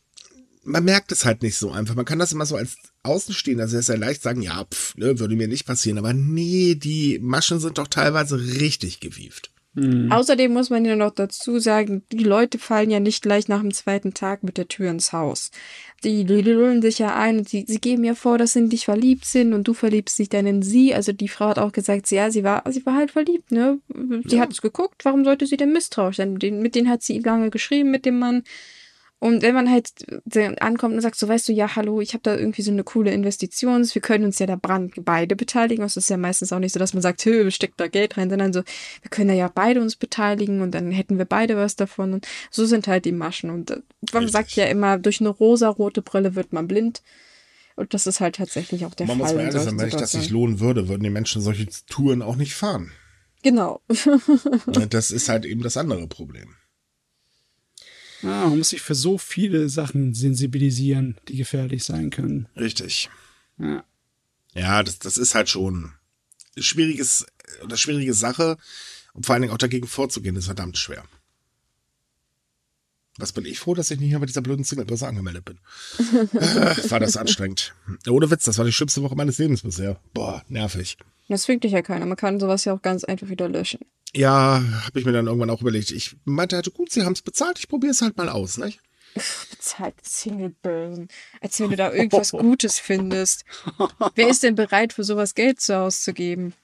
S3: man merkt es halt nicht so einfach. Man kann das immer so als Außenstehender sehr, sehr leicht sagen, ja, pff, ne, würde mir nicht passieren. Aber nee, die Maschen sind doch teilweise richtig gewieft.
S1: Mhm. Außerdem muss man ja noch dazu sagen, die Leute fallen ja nicht gleich nach dem zweiten Tag mit der Tür ins Haus. Die, die lullen sich ja ein und sie, sie geben ja vor, dass sie in dich verliebt sind und du verliebst dich dann in sie. Also die Frau hat auch gesagt, ja, sie war, sie war halt verliebt, ne? Sie ja. hat es geguckt, warum sollte sie denn misstrauisch sein? Mit denen hat sie lange geschrieben, mit dem Mann. Und wenn man halt ankommt und sagt, so weißt du, ja, hallo, ich habe da irgendwie so eine coole Investition, wir können uns ja da brand beide beteiligen. Es ist ja meistens auch nicht so, dass man sagt, hö, steckt da Geld rein, sondern so, wir können da ja beide uns beteiligen und dann hätten wir beide was davon. Und so sind halt die Maschen. Und äh, man Richtig. sagt ja immer, durch eine rosa-rote Brille wird man blind. Und das ist halt tatsächlich auch der man Fall. Man muss mal
S3: ehrlich sein, wenn sich das sich lohnen würde, würden die Menschen solche Touren auch nicht fahren.
S1: Genau.
S3: das ist halt eben das andere Problem.
S2: Ja, man muss sich für so viele Sachen sensibilisieren, die gefährlich sein können.
S3: Richtig.
S2: Ja.
S3: Ja, das, das ist halt schon schwieriges oder schwierige Sache. Und vor allen Dingen auch dagegen vorzugehen, ist verdammt schwer. Was bin ich froh, dass ich nicht mehr bei dieser blöden Singlebörse angemeldet bin. äh, war das anstrengend. Ohne Witz, das war die schlimmste Woche meines Lebens bisher. Boah, nervig.
S1: Das fügt dich ja keiner. Man kann sowas ja auch ganz einfach wieder löschen.
S3: Ja, habe ich mir dann irgendwann auch überlegt. Ich meinte halt, gut, sie haben es bezahlt, ich probiere es halt mal aus, nicht?
S1: Bezahlt Singlebörsen. Als wenn du da irgendwas Gutes findest. Wer ist denn bereit, für sowas Geld zu auszugeben?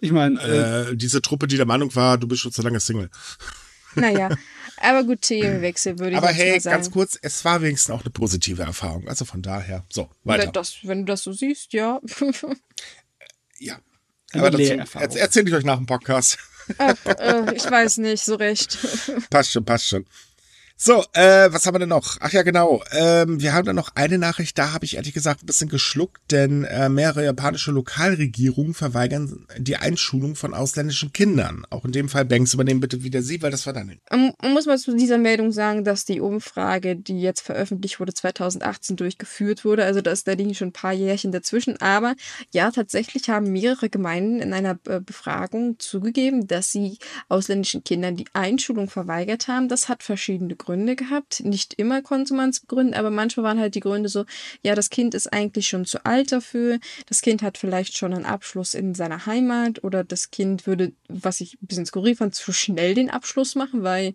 S2: Ich meine,
S3: äh, äh, diese Truppe, die der Meinung war, du bist schon zu lange Single.
S1: Naja, aber gut, Themenwechsel würde ich
S3: Aber
S1: jetzt
S3: hey,
S1: mal sagen.
S3: ganz kurz, es war wenigstens auch eine positive Erfahrung. Also von daher, so, weiter.
S1: Wenn, das, wenn du das so siehst, ja.
S3: Ja.
S2: Eine
S3: Aber dazu erz- erzähle ich euch nach dem Podcast.
S1: Ach, äh, ich weiß nicht so recht.
S3: passt schon, passt schon. So, äh, was haben wir denn noch? Ach ja, genau. Ähm, wir haben dann noch eine Nachricht, da habe ich ehrlich gesagt ein bisschen geschluckt, denn äh, mehrere japanische Lokalregierungen verweigern die Einschulung von ausländischen Kindern. Auch in dem Fall, Banks, übernehmen bitte wieder Sie, weil das war dann.
S1: Man man muss mal zu dieser Meldung sagen, dass die Umfrage, die jetzt veröffentlicht wurde, 2018 durchgeführt wurde. Also da, ist, da liegen schon ein paar Jährchen dazwischen. Aber ja, tatsächlich haben mehrere Gemeinden in einer äh, Befragung zugegeben, dass sie ausländischen Kindern die Einschulung verweigert haben. Das hat verschiedene Gründe gehabt. Nicht immer Konsumantsgründe, aber manchmal waren halt die Gründe so, ja, das Kind ist eigentlich schon zu alt dafür. Das Kind hat vielleicht schon einen Abschluss in seiner Heimat oder das Kind würde, was ich ein bisschen skurril fand, zu schnell den Abschluss machen, weil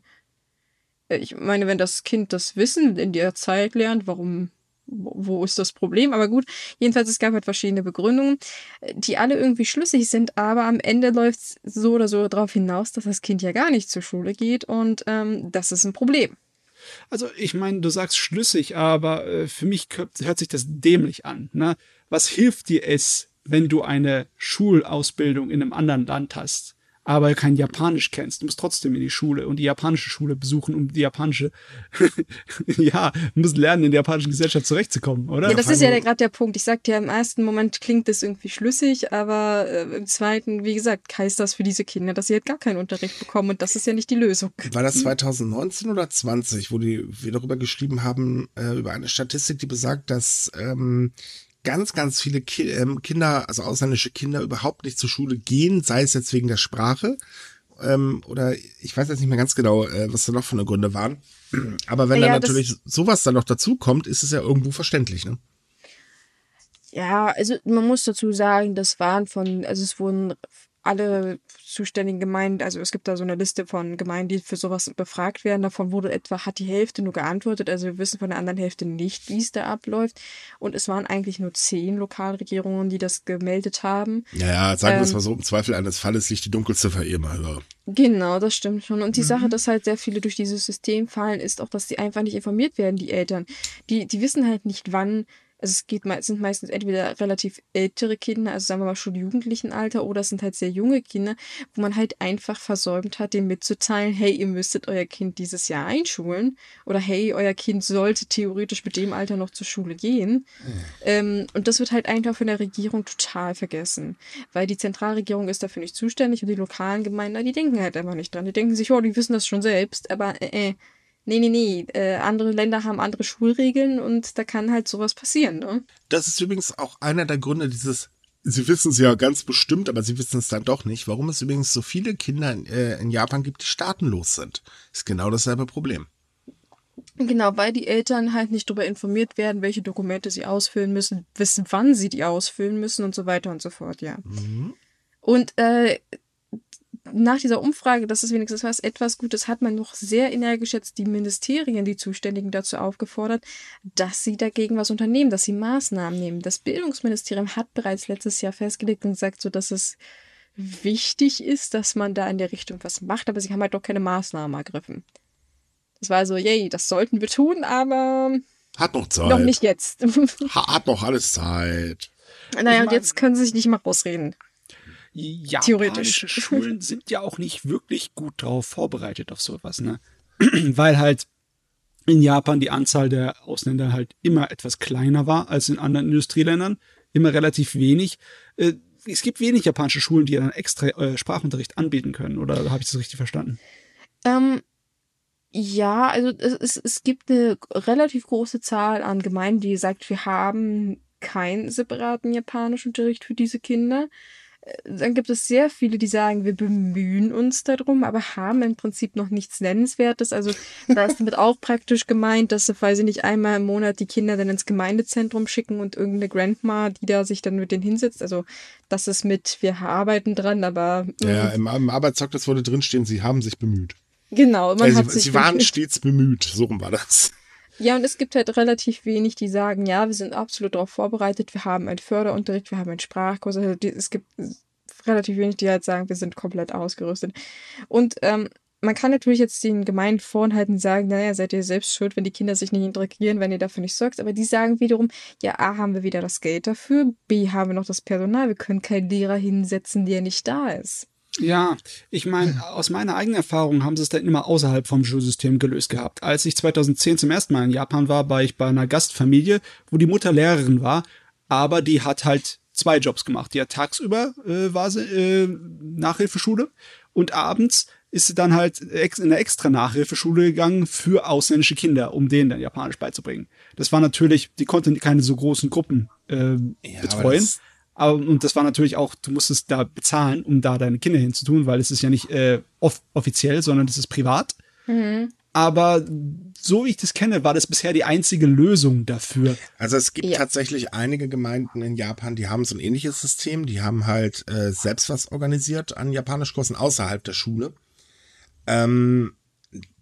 S1: äh, ich meine, wenn das Kind das Wissen in der Zeit lernt, warum, wo wo ist das Problem? Aber gut, jedenfalls, es gab halt verschiedene Begründungen, äh, die alle irgendwie schlüssig sind, aber am Ende läuft es so oder so darauf hinaus, dass das Kind ja gar nicht zur Schule geht und ähm, das ist ein Problem.
S2: Also ich meine, du sagst schlüssig, aber äh, für mich hört sich das dämlich an. Ne? Was hilft dir es, wenn du eine Schulausbildung in einem anderen Land hast, aber kein Japanisch kennst? Du musst trotzdem in die Schule und die japanische Schule besuchen, um die japanische, ja, du musst lernen, in der japanischen Gesellschaft zurechtzukommen, oder?
S1: Ja, das ist ja der- gerade der Punkt. Ich sagte ja, im ersten Moment klingt das irgendwie schlüssig, aber äh, im zweiten, wie gesagt, heißt das für diese Kinder, dass sie halt gar keinen Unterricht bekommen und das ist ja nicht die Lösung.
S3: War das 2019 oder 20, wo die, wir darüber geschrieben haben, äh, über eine Statistik, die besagt, dass ähm, ganz, ganz viele Ki ähm, Kinder, also ausländische Kinder, überhaupt nicht zur Schule gehen, sei es jetzt wegen der Sprache ähm, oder ich weiß jetzt nicht mehr ganz genau, äh, was da noch für eine Gründe waren. Aber wenn
S1: Ja,
S3: dann natürlich sowas dann noch dazu kommt, ist es ja irgendwo verständlich, ne?
S1: Ja, also man muss dazu sagen, das waren von, also es wurden alle zuständigen Gemeinden, also es gibt da so eine Liste von Gemeinden, die für sowas befragt werden. Davon wurde etwa, hat die Hälfte nur geantwortet. Also wir wissen von der anderen Hälfte nicht, wie es da abläuft. Und es waren eigentlich nur zehn Lokalregierungen, die das gemeldet haben.
S3: Naja, sagen wir es
S1: Ähm,
S3: mal so, im Zweifel eines Falles liegt die Dunkelziffer eh immer höher.
S1: Genau, das stimmt schon. Und die Sache, dass halt sehr viele durch dieses System fallen, ist auch, dass die einfach nicht informiert werden, die Eltern. Die, die wissen halt nicht, wann. Also es geht sind meistens entweder relativ ältere Kinder, also sagen wir mal schon Jugendlichenalter, oder es sind halt sehr junge Kinder, wo man halt einfach versäumt hat, denen mitzuteilen, hey, ihr müsstet euer Kind dieses Jahr einschulen. Oder hey, euer Kind sollte theoretisch mit dem Alter noch zur Schule gehen. Ähm, und das wird halt einfach von der Regierung total vergessen. Weil die Zentralregierung ist dafür nicht zuständig und die lokalen Gemeinden, die denken halt einfach nicht dran. Die denken sich, oh, die wissen das schon selbst, aber äh, äh, nee, nee, nee. Äh, andere Länder haben andere Schulregeln und da kann halt sowas passieren, ne?
S3: Das ist übrigens auch einer der Gründe dieses, Sie wissen es ja ganz bestimmt, aber Sie wissen es dann doch nicht, warum es übrigens so viele Kinder in, äh, in Japan gibt, die staatenlos sind. Ist genau dasselbe Problem.
S1: Genau, weil die Eltern halt nicht darüber informiert werden, welche Dokumente sie ausfüllen müssen, wissen, wann sie die ausfüllen müssen und so weiter und so fort, ja. Und äh, nach dieser Umfrage, das ist wenigstens was etwas Gutes, hat man noch sehr energisch jetzt die Ministerien, die Zuständigen dazu aufgefordert, dass sie dagegen was unternehmen, dass sie Maßnahmen nehmen. Das Bildungsministerium hat bereits letztes Jahr festgelegt und gesagt, so dass es wichtig ist, dass man da in der Richtung was macht, aber sie haben halt doch keine Maßnahmen ergriffen. Das war so, yay, das sollten wir tun, aber
S3: Hat noch Zeit.
S1: noch nicht jetzt.
S3: Ha- Hat noch alles Zeit.
S1: naja, und
S2: mein-
S1: jetzt können sie sich nicht mal rausreden. Theoretisch.
S2: Schulen sind ja auch nicht wirklich gut darauf vorbereitet auf sowas, ne? Weil halt in Japan die Anzahl der Ausländer halt immer etwas kleiner war als in anderen Industrieländern, immer relativ wenig. Äh, Es gibt wenig japanische Schulen, die dann extra äh, Sprachunterricht anbieten können, oder habe ich das richtig verstanden?
S1: Ähm, ja, also es, es, es gibt eine relativ große Zahl an Gemeinden, die sagt, wir haben keinen separaten Japanischunterricht für diese Kinder. Äh, Dann gibt es sehr viele, die sagen, wir bemühen uns darum, aber haben im Prinzip noch nichts Nennenswertes. Also da ist damit auch praktisch gemeint, dass sie, weil sie nicht einmal im Monat die Kinder dann ins Gemeindezentrum schicken und irgendeine Grandma, die da sich dann mit denen hinsetzt. Also das ist mit, wir arbeiten dran, aber mm,
S3: Ja, im, im Arbeitszeugnis wurde drinstehen, Sie haben sich bemüht.
S1: genau, man
S3: Äh,
S1: hat
S3: sie,
S1: sich
S3: sie waren
S1: wirklich-
S3: stets bemüht. So rum war das.
S1: Ja, und es gibt halt relativ wenig, die sagen, ja, wir sind absolut darauf vorbereitet, wir haben einen Förderunterricht, wir haben einen Sprachkurs. Also die, es gibt relativ wenig, die halt sagen, wir sind komplett ausgerüstet. Und ähm, man kann natürlich jetzt den Gemeinden vorhalten und sagen, naja, seid ihr selbst schuld, wenn die Kinder sich nicht integrieren, wenn ihr dafür nicht sorgt. Aber die sagen wiederum, ja, A, haben wir wieder das Geld dafür, B, haben wir noch das Personal, wir können keinen Lehrer hinsetzen, der nicht da ist.
S2: Ja, ich meine, aus meiner eigenen Erfahrung haben sie es dann immer außerhalb vom Schulsystem gelöst gehabt. Als ich 2010 zum ersten Mal in Japan war, war ich bei einer Gastfamilie, wo die Mutter Lehrerin war, aber die hat halt zwei Jobs gemacht. Die hat tagsüber äh, war sie äh, Nachhilfeschule und abends ist sie dann halt in eine extra Nachhilfeschule gegangen für ausländische Kinder, um denen dann Japanisch beizubringen. Das war natürlich, die konnte keine so großen Gruppen äh, ja, betreuen. Aber, und das war natürlich auch, du musstest da bezahlen, um da deine Kinder hinzutun, weil es ist ja nicht äh, off offiziell, sondern es ist privat. Mhm. Aber so wie ich das kenne, war das bisher die einzige Lösung dafür.
S3: Also es gibt ja. tatsächlich einige Gemeinden in Japan, die haben so ein ähnliches System. Die haben halt äh, selbst was organisiert an Japanischkursen außerhalb der Schule. Ähm,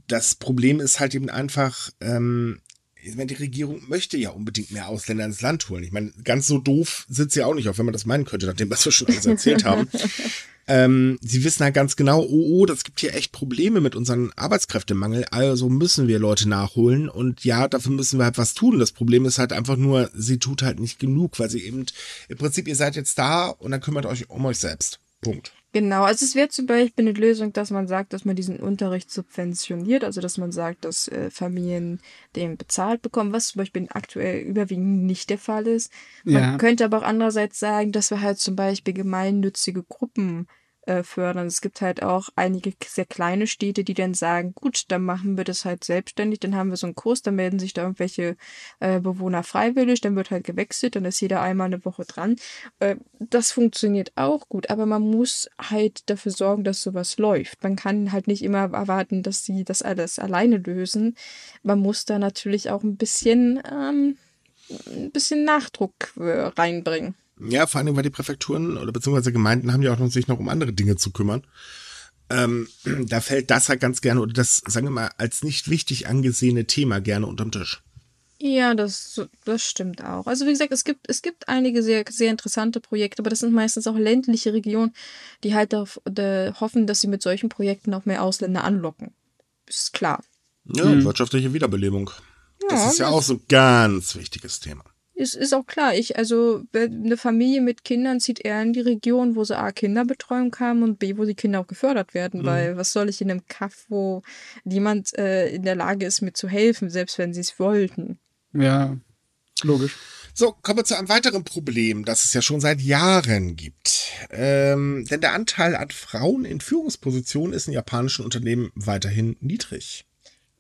S3: das Problem ist halt eben einfach, ähm, ich meine, die Regierung möchte ja unbedingt mehr Ausländer ins Land holen. Ich meine, ganz so doof sind sie auch nicht, auch wenn man das meinen könnte, nachdem was wir schon alles erzählt haben. Ähm, sie wissen halt ganz genau, oh, oh, das gibt hier echt Probleme mit unserem Arbeitskräftemangel, also müssen wir Leute nachholen und ja, dafür müssen wir halt was tun. Das Problem ist halt einfach nur, sie tut halt nicht genug, weil sie eben, im Prinzip, ihr seid jetzt da und dann kümmert euch um euch selbst. Punkt.
S1: Genau, also es wäre zum Beispiel eine Lösung, dass man sagt, dass man diesen Unterricht subventioniert, also dass man sagt, dass äh, Familien den bezahlt bekommen, was zum Beispiel aktuell überwiegend nicht der Fall ist. Man ja. könnte aber auch andererseits sagen, dass wir halt zum Beispiel gemeinnützige Gruppen äh, fördern. Es gibt halt auch einige sehr kleine Städte, die dann sagen, gut, dann machen wir das halt selbstständig, dann haben wir so einen Kurs, dann melden sich da irgendwelche äh, Bewohner freiwillig, dann wird halt gewechselt, dann ist jeder einmal eine Woche dran. Äh, das funktioniert auch gut, aber man muss halt dafür sorgen, dass sowas läuft. Man kann halt nicht immer erwarten, dass sie das alles alleine lösen. Man muss da natürlich auch ein bisschen, ähm, ein bisschen Nachdruck äh, reinbringen.
S3: Ja, vor allem, weil die Präfekturen oder beziehungsweise Gemeinden haben ja auch noch sich noch um andere Dinge zu kümmern. Ähm, da fällt das halt ganz gerne oder das, sagen wir mal, als nicht wichtig angesehene Thema gerne unterm Tisch.
S1: Ja, das, das stimmt auch. Also wie gesagt, es gibt, es gibt einige sehr, sehr interessante Projekte, aber das sind meistens auch ländliche Regionen, die halt auf, de, hoffen, dass sie mit solchen Projekten auch mehr Ausländer anlocken. Ist klar.
S3: Ja, hm. wirtschaftliche Wiederbelebung. Ja, das ist ja auch so ein ganz wichtiges Thema.
S1: Ist, ist auch klar. Ich, also, eine Familie mit Kindern zieht eher in die Region, wo sie A, Kinderbetreuung haben und B, wo die Kinder auch gefördert werden. Mhm. Weil was soll ich in einem Kaff, wo niemand äh, in der Lage ist, mir zu helfen, selbst wenn sie es wollten?
S2: Ja, logisch.
S3: So, kommen wir zu einem weiteren Problem, das es ja schon seit Jahren gibt. Ähm, denn der Anteil an Frauen in Führungspositionen ist in japanischen Unternehmen weiterhin niedrig.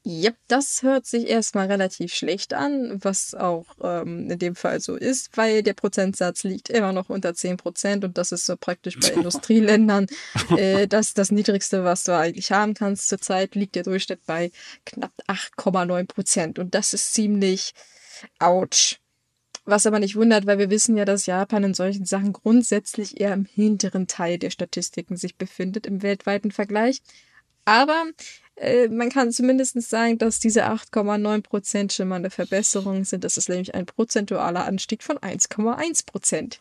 S1: Yep, das hört sich erstmal relativ schlecht an, was auch ähm, in dem Fall so ist, weil der Prozentsatz liegt immer noch unter 10% und das ist so praktisch bei Industrieländern äh, das, das niedrigste, was du eigentlich haben kannst. Zurzeit liegt der Durchschnitt bei knapp 8,9% und das ist ziemlich ouch. Was aber nicht wundert, weil wir wissen ja, dass Japan in solchen Sachen grundsätzlich eher im hinteren Teil der Statistiken sich befindet im weltweiten Vergleich. Aber äh, man kann zumindest sagen, dass diese 8,9 Prozent schon mal eine Verbesserung sind. Das ist nämlich ein prozentualer Anstieg von 1,1 Prozent.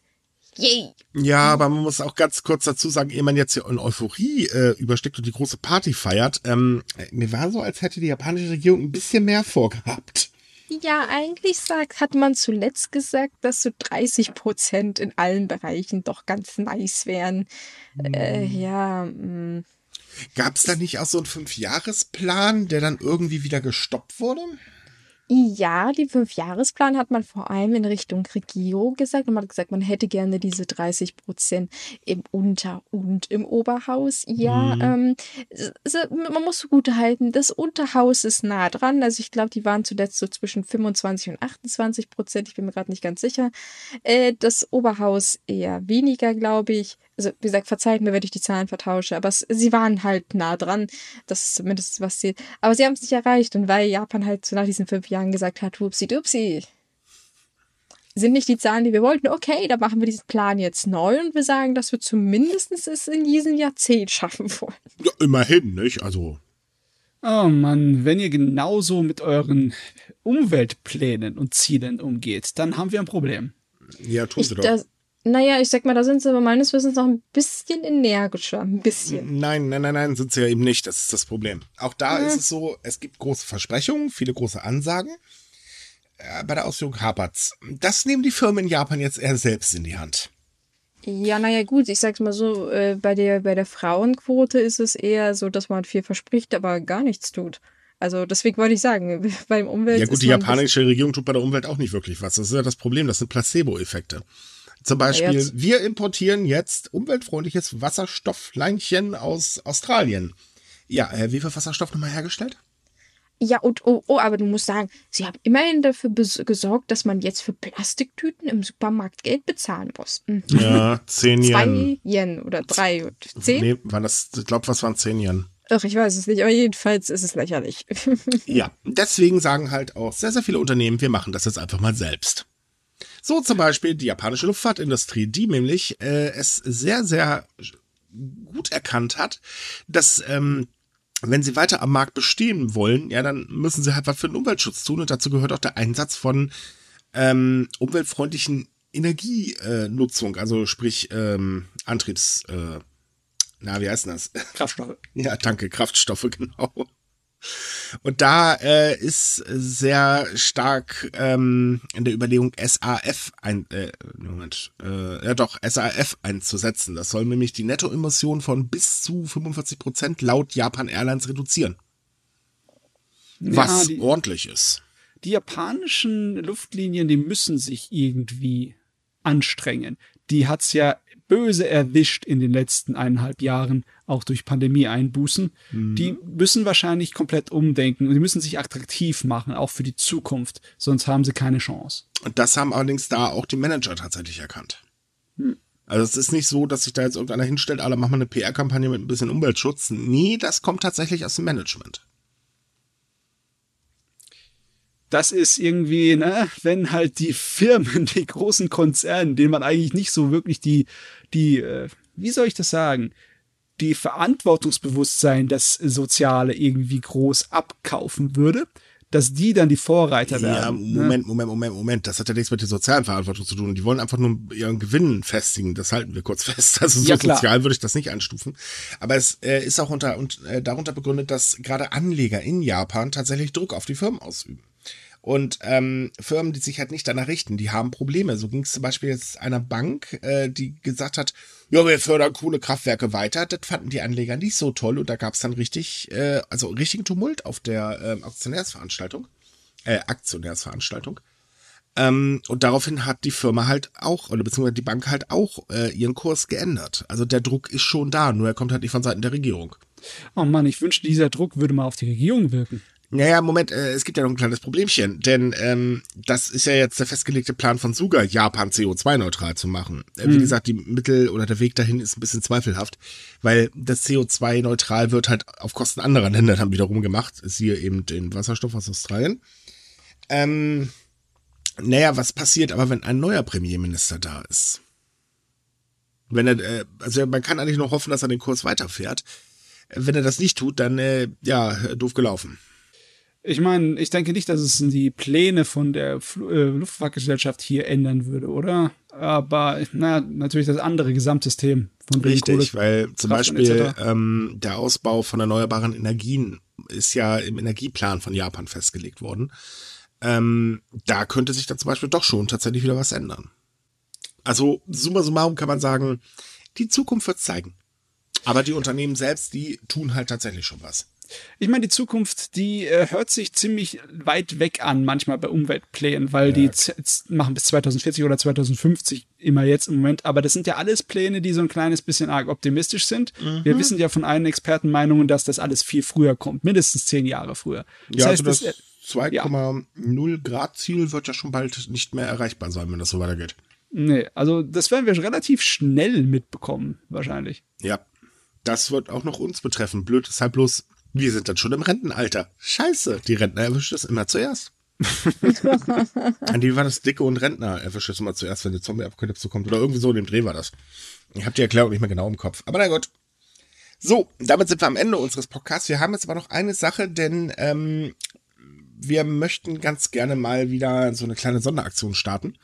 S3: Yay! Ja, aber man muss auch ganz kurz dazu sagen, ehe man jetzt hier in Euphorie äh, übersteckt und die große Party feiert, ähm, mir war so, als hätte die japanische Regierung ein bisschen mehr vorgehabt.
S1: Ja, eigentlich sagt, hat man zuletzt gesagt, dass so 30 Prozent in allen Bereichen doch ganz nice wären. Hm. Äh, ja, mh.
S3: Gab es da nicht auch so einen Fünfjahresplan, der dann irgendwie wieder gestoppt wurde?
S1: Ja, den Fünfjahresplan hat man vor allem in Richtung Regierung gesagt. Und man hat gesagt, man hätte gerne diese 30 Prozent im Unter- und im Oberhaus. Ja, mhm. ähm, man muss so gut halten, das Unterhaus ist nah dran. Also ich glaube, die waren zuletzt so zwischen 25 und 28 Prozent. Ich bin mir gerade nicht ganz sicher. Äh, das Oberhaus eher weniger, glaube ich also wie gesagt, verzeiht mir, wenn ich die Zahlen vertausche, aber es, sie waren halt nah dran. Das ist zumindest was sie. Aber sie haben es nicht erreicht. Und weil Japan halt so nach diesen fünf Jahren gesagt hat, wupsi dupsi, sind nicht die Zahlen, die wir wollten, okay, dann machen wir diesen Plan jetzt neu und wir sagen, dass wir zumindest es in diesem Jahrzehnt schaffen wollen.
S3: Ja, immerhin, nicht? Also.
S2: Oh Mann, wenn ihr genauso mit euren Umweltplänen und Zielen umgeht, dann haben wir ein Problem.
S3: Ja, tun sie
S1: doch. Das, Naja, ich sag mal, da sind sie aber meines Wissens noch ein bisschen energischer. Ein bisschen.
S3: Nein, nein, nein, nein, sind sie ja eben nicht. Das ist das Problem. Auch da ist es so, es gibt große Versprechungen, viele große Ansagen. Äh, bei der Ausführung hapert's. Das nehmen die Firmen in Japan jetzt eher selbst in die Hand.
S1: Ja, naja, gut, ich sag's mal so, äh, bei, der, bei der Frauenquote ist es eher so, dass man viel verspricht, aber gar nichts tut. Also deswegen wollte ich sagen, beim Umwelt.
S3: Ja gut, die japanische Regierung tut bei der Umwelt auch nicht wirklich was. Das ist ja das Problem, das sind Placebo-Effekte. Zum Beispiel, ja, wir importieren jetzt umweltfreundliches Wasserstoffleinchen aus Australien. Ja, äh, wie viel Wasserstoff nochmal hergestellt?
S1: Ja, und oh, oh, aber du musst sagen, sie haben immerhin dafür gesorgt, dass man jetzt für Plastiktüten im Supermarkt Geld bezahlen muss. Mhm.
S3: Ja, 10 Yen.
S1: Zwei Yen oder drei, zehn?
S3: Nee, waren das, ich glaube, was waren 10 Yen?
S1: Ach, ich weiß es nicht, aber jedenfalls ist es lächerlich.
S3: ja, deswegen sagen halt auch sehr, sehr viele Unternehmen, wir machen das jetzt einfach mal selbst. So zum Beispiel die japanische Luftfahrtindustrie, die nämlich äh, es sehr, sehr gut erkannt hat, dass ähm, wenn sie weiter am Markt bestehen wollen, ja, dann müssen sie halt was für den Umweltschutz tun und dazu gehört auch der Einsatz von ähm, umweltfreundlichen Energienutzung, also sprich ähm, Antriebs, äh, na, wie heißt das?
S2: Kraftstoffe.
S3: Ja, danke, Kraftstoffe, genau. Und da äh, ist sehr stark ähm, in der Überlegung SAF ein, äh, Moment, äh, ja doch, SAF einzusetzen. Das soll nämlich die Nettoemission von bis zu 45 Prozent laut Japan Airlines reduzieren. Was ja, die, ordentlich ist.
S2: Die japanischen Luftlinien, die müssen sich irgendwie anstrengen. Die hat's ja böse erwischt in den letzten eineinhalb Jahren, auch durch Pandemie-Einbußen. Mhm. Die müssen wahrscheinlich komplett umdenken und die müssen sich attraktiv machen, auch für die Zukunft, sonst haben sie keine Chance.
S3: Und das haben allerdings da auch die Manager tatsächlich erkannt. Mhm. Also es ist nicht so, dass sich da jetzt irgendeiner hinstellt, alle machen mal eine PR-Kampagne mit ein bisschen Umweltschutz. Nee, das kommt tatsächlich aus dem Management
S2: das ist irgendwie, ne, wenn halt die Firmen, die großen Konzerne, denen man eigentlich nicht so wirklich die, die, äh, wie soll ich das sagen, die Verantwortungsbewusstsein, das Soziale irgendwie groß abkaufen würde, dass die dann die Vorreiter werden. Ja,
S3: Moment, ne? Moment, Moment, Moment. Das hat ja nichts mit der sozialen Verantwortung zu tun. Die wollen einfach nur ihren Gewinn festigen. Das halten wir kurz fest. Also so ja, sozial würde ich das nicht einstufen. Aber es äh, ist auch unter und äh, darunter begründet, dass gerade Anleger in Japan tatsächlich Druck auf die Firmen ausüben. Und ähm, Firmen, die sich halt nicht danach richten, die haben Probleme. So ging es zum Beispiel jetzt einer Bank, äh, die gesagt hat, ja, wir fördern coole Kraftwerke weiter. Das fanden die Anleger nicht so toll und da gab es dann richtig, äh, also richtigen Tumult auf der äh, Aktionärsveranstaltung, äh, Aktionärsveranstaltung. Ähm, und daraufhin hat die Firma halt auch, oder beziehungsweise die Bank halt auch äh, ihren Kurs geändert. Also der Druck ist schon da, nur er kommt halt nicht von Seiten der Regierung.
S2: Oh Mann, ich wünschte, dieser Druck würde mal auf die Regierung wirken.
S3: Naja, Moment, äh, es gibt ja noch ein kleines Problemchen, denn ähm, das ist ja jetzt der festgelegte Plan von Suga, Japan CO2-neutral zu machen. Äh, wie mhm. gesagt, die Mittel oder der Weg dahin ist ein bisschen zweifelhaft, weil das CO2-neutral wird halt auf Kosten anderer Länder dann wiederum gemacht, siehe eben den Wasserstoff aus Australien. Ähm, naja, was passiert aber, wenn ein neuer Premierminister da ist? Wenn er, äh, also man kann eigentlich noch hoffen, dass er den Kurs weiterfährt. Wenn er das nicht tut, dann, äh, ja, doof gelaufen.
S2: Ich meine, ich denke nicht, dass es die Pläne von der Fl äh, Luftfahrtgesellschaft hier ändern würde, oder? Aber na, natürlich das andere Gesamtsystem
S3: von Richtig, weil zum Beispiel ähm, der Ausbau von erneuerbaren Energien ist ja im Energieplan von Japan festgelegt worden. Ähm, da könnte sich dann zum Beispiel doch schon tatsächlich wieder was ändern. Also summa summarum kann man sagen, die Zukunft wird zeigen. Aber die Unternehmen selbst, die tun halt tatsächlich schon was.
S2: Ich meine, die Zukunft, die äh, hört sich ziemlich weit weg an, manchmal bei Umweltplänen, weil ja. die machen bis 2040 oder 2050 immer jetzt im Moment. Aber das sind ja alles Pläne, die so ein kleines bisschen arg optimistisch sind. Mhm. Wir wissen ja von allen Expertenmeinungen, dass das alles viel früher kommt, mindestens zehn Jahre früher.
S3: Das ja, heißt, also das 2,0 ja. Grad Ziel wird ja schon bald nicht mehr erreichbar sein, wenn das so weitergeht.
S2: Nee, also das werden wir relativ schnell mitbekommen, wahrscheinlich.
S3: Ja, das wird auch noch uns betreffen. Blöd ist halt bloß, wir sind dann schon im Rentenalter. Scheiße, die Rentner erwischt es immer zuerst. An die war das Dicke und Rentner erwischt es immer zuerst, wenn die Zombie-Apokalypse kommt. Oder irgendwie so in dem Dreh war das. Ich habe die Erklärung nicht mehr genau im Kopf. Aber na gut. So, damit sind wir am Ende unseres Podcasts. Wir haben jetzt aber noch eine Sache, denn ähm, wir möchten ganz gerne mal wieder so eine kleine Sonderaktion starten.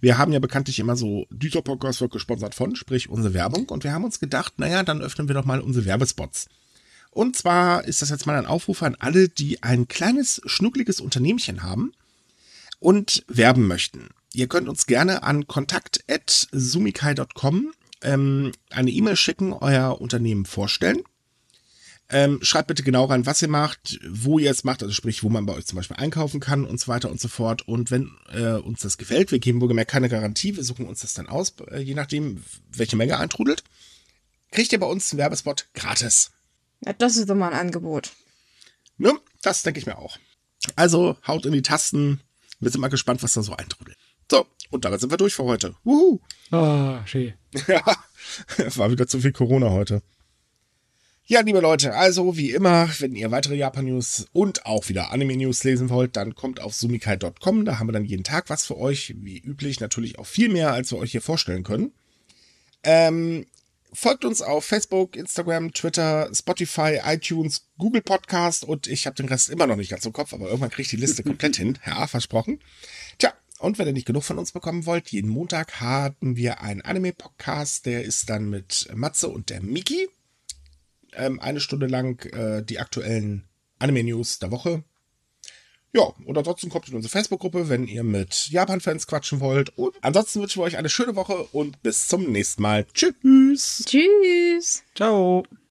S3: Wir haben ja bekanntlich immer so, dieser Podcast wird gesponsert von, sprich unsere Werbung. Und wir haben uns gedacht, naja, dann öffnen wir doch mal unsere Werbespots. Und zwar ist das jetzt mal ein Aufruf an alle, die ein kleines, schnuckliges Unternehmchen haben und werben möchten. Ihr könnt uns gerne an kontakt.sumikai.com ähm, eine E-Mail schicken, euer Unternehmen vorstellen. Ähm, schreibt bitte genau rein, was ihr macht, wo ihr es macht, also sprich, wo man bei euch zum Beispiel einkaufen kann und so weiter und so fort. Und wenn äh, uns das gefällt, wir geben wohlgemerkt keine Garantie, wir suchen uns das dann aus, äh, je nachdem, welche Menge eintrudelt, kriegt ihr bei uns einen Werbespot gratis.
S1: Ja, das ist doch mal ein Angebot.
S3: Ne? Das denke ich mir auch. Also haut in die Tasten. Wir sind mal gespannt, was da so eintrudelt. So, und damit sind wir durch für heute. Wuhu.
S2: Ah, schön.
S3: Ja, war wieder zu viel Corona heute. Ja, liebe Leute, also wie immer, wenn ihr weitere Japan-News und auch wieder Anime-News lesen wollt, dann kommt auf sumikai.com. Da haben wir dann jeden Tag was für euch. Wie üblich natürlich auch viel mehr, als wir euch hier vorstellen können. Ähm, folgt uns auf Facebook, Instagram, Twitter, Spotify, iTunes, Google Podcast und ich habe den Rest immer noch nicht ganz im Kopf, aber irgendwann kriege ich die Liste komplett hin. Ja, versprochen. Tja, und wenn ihr nicht genug von uns bekommen wollt, jeden Montag haben wir einen Anime-Podcast, der ist dann mit Matze und der Miki ähm, eine Stunde lang äh, die aktuellen Anime-News der Woche. Ja, und ansonsten kommt in unsere Facebook-Gruppe, wenn ihr mit Japan-Fans quatschen wollt. Und ansonsten wünschen wir euch eine schöne Woche und bis zum nächsten Mal. Tschüss.
S1: Tschüss.
S2: Ciao.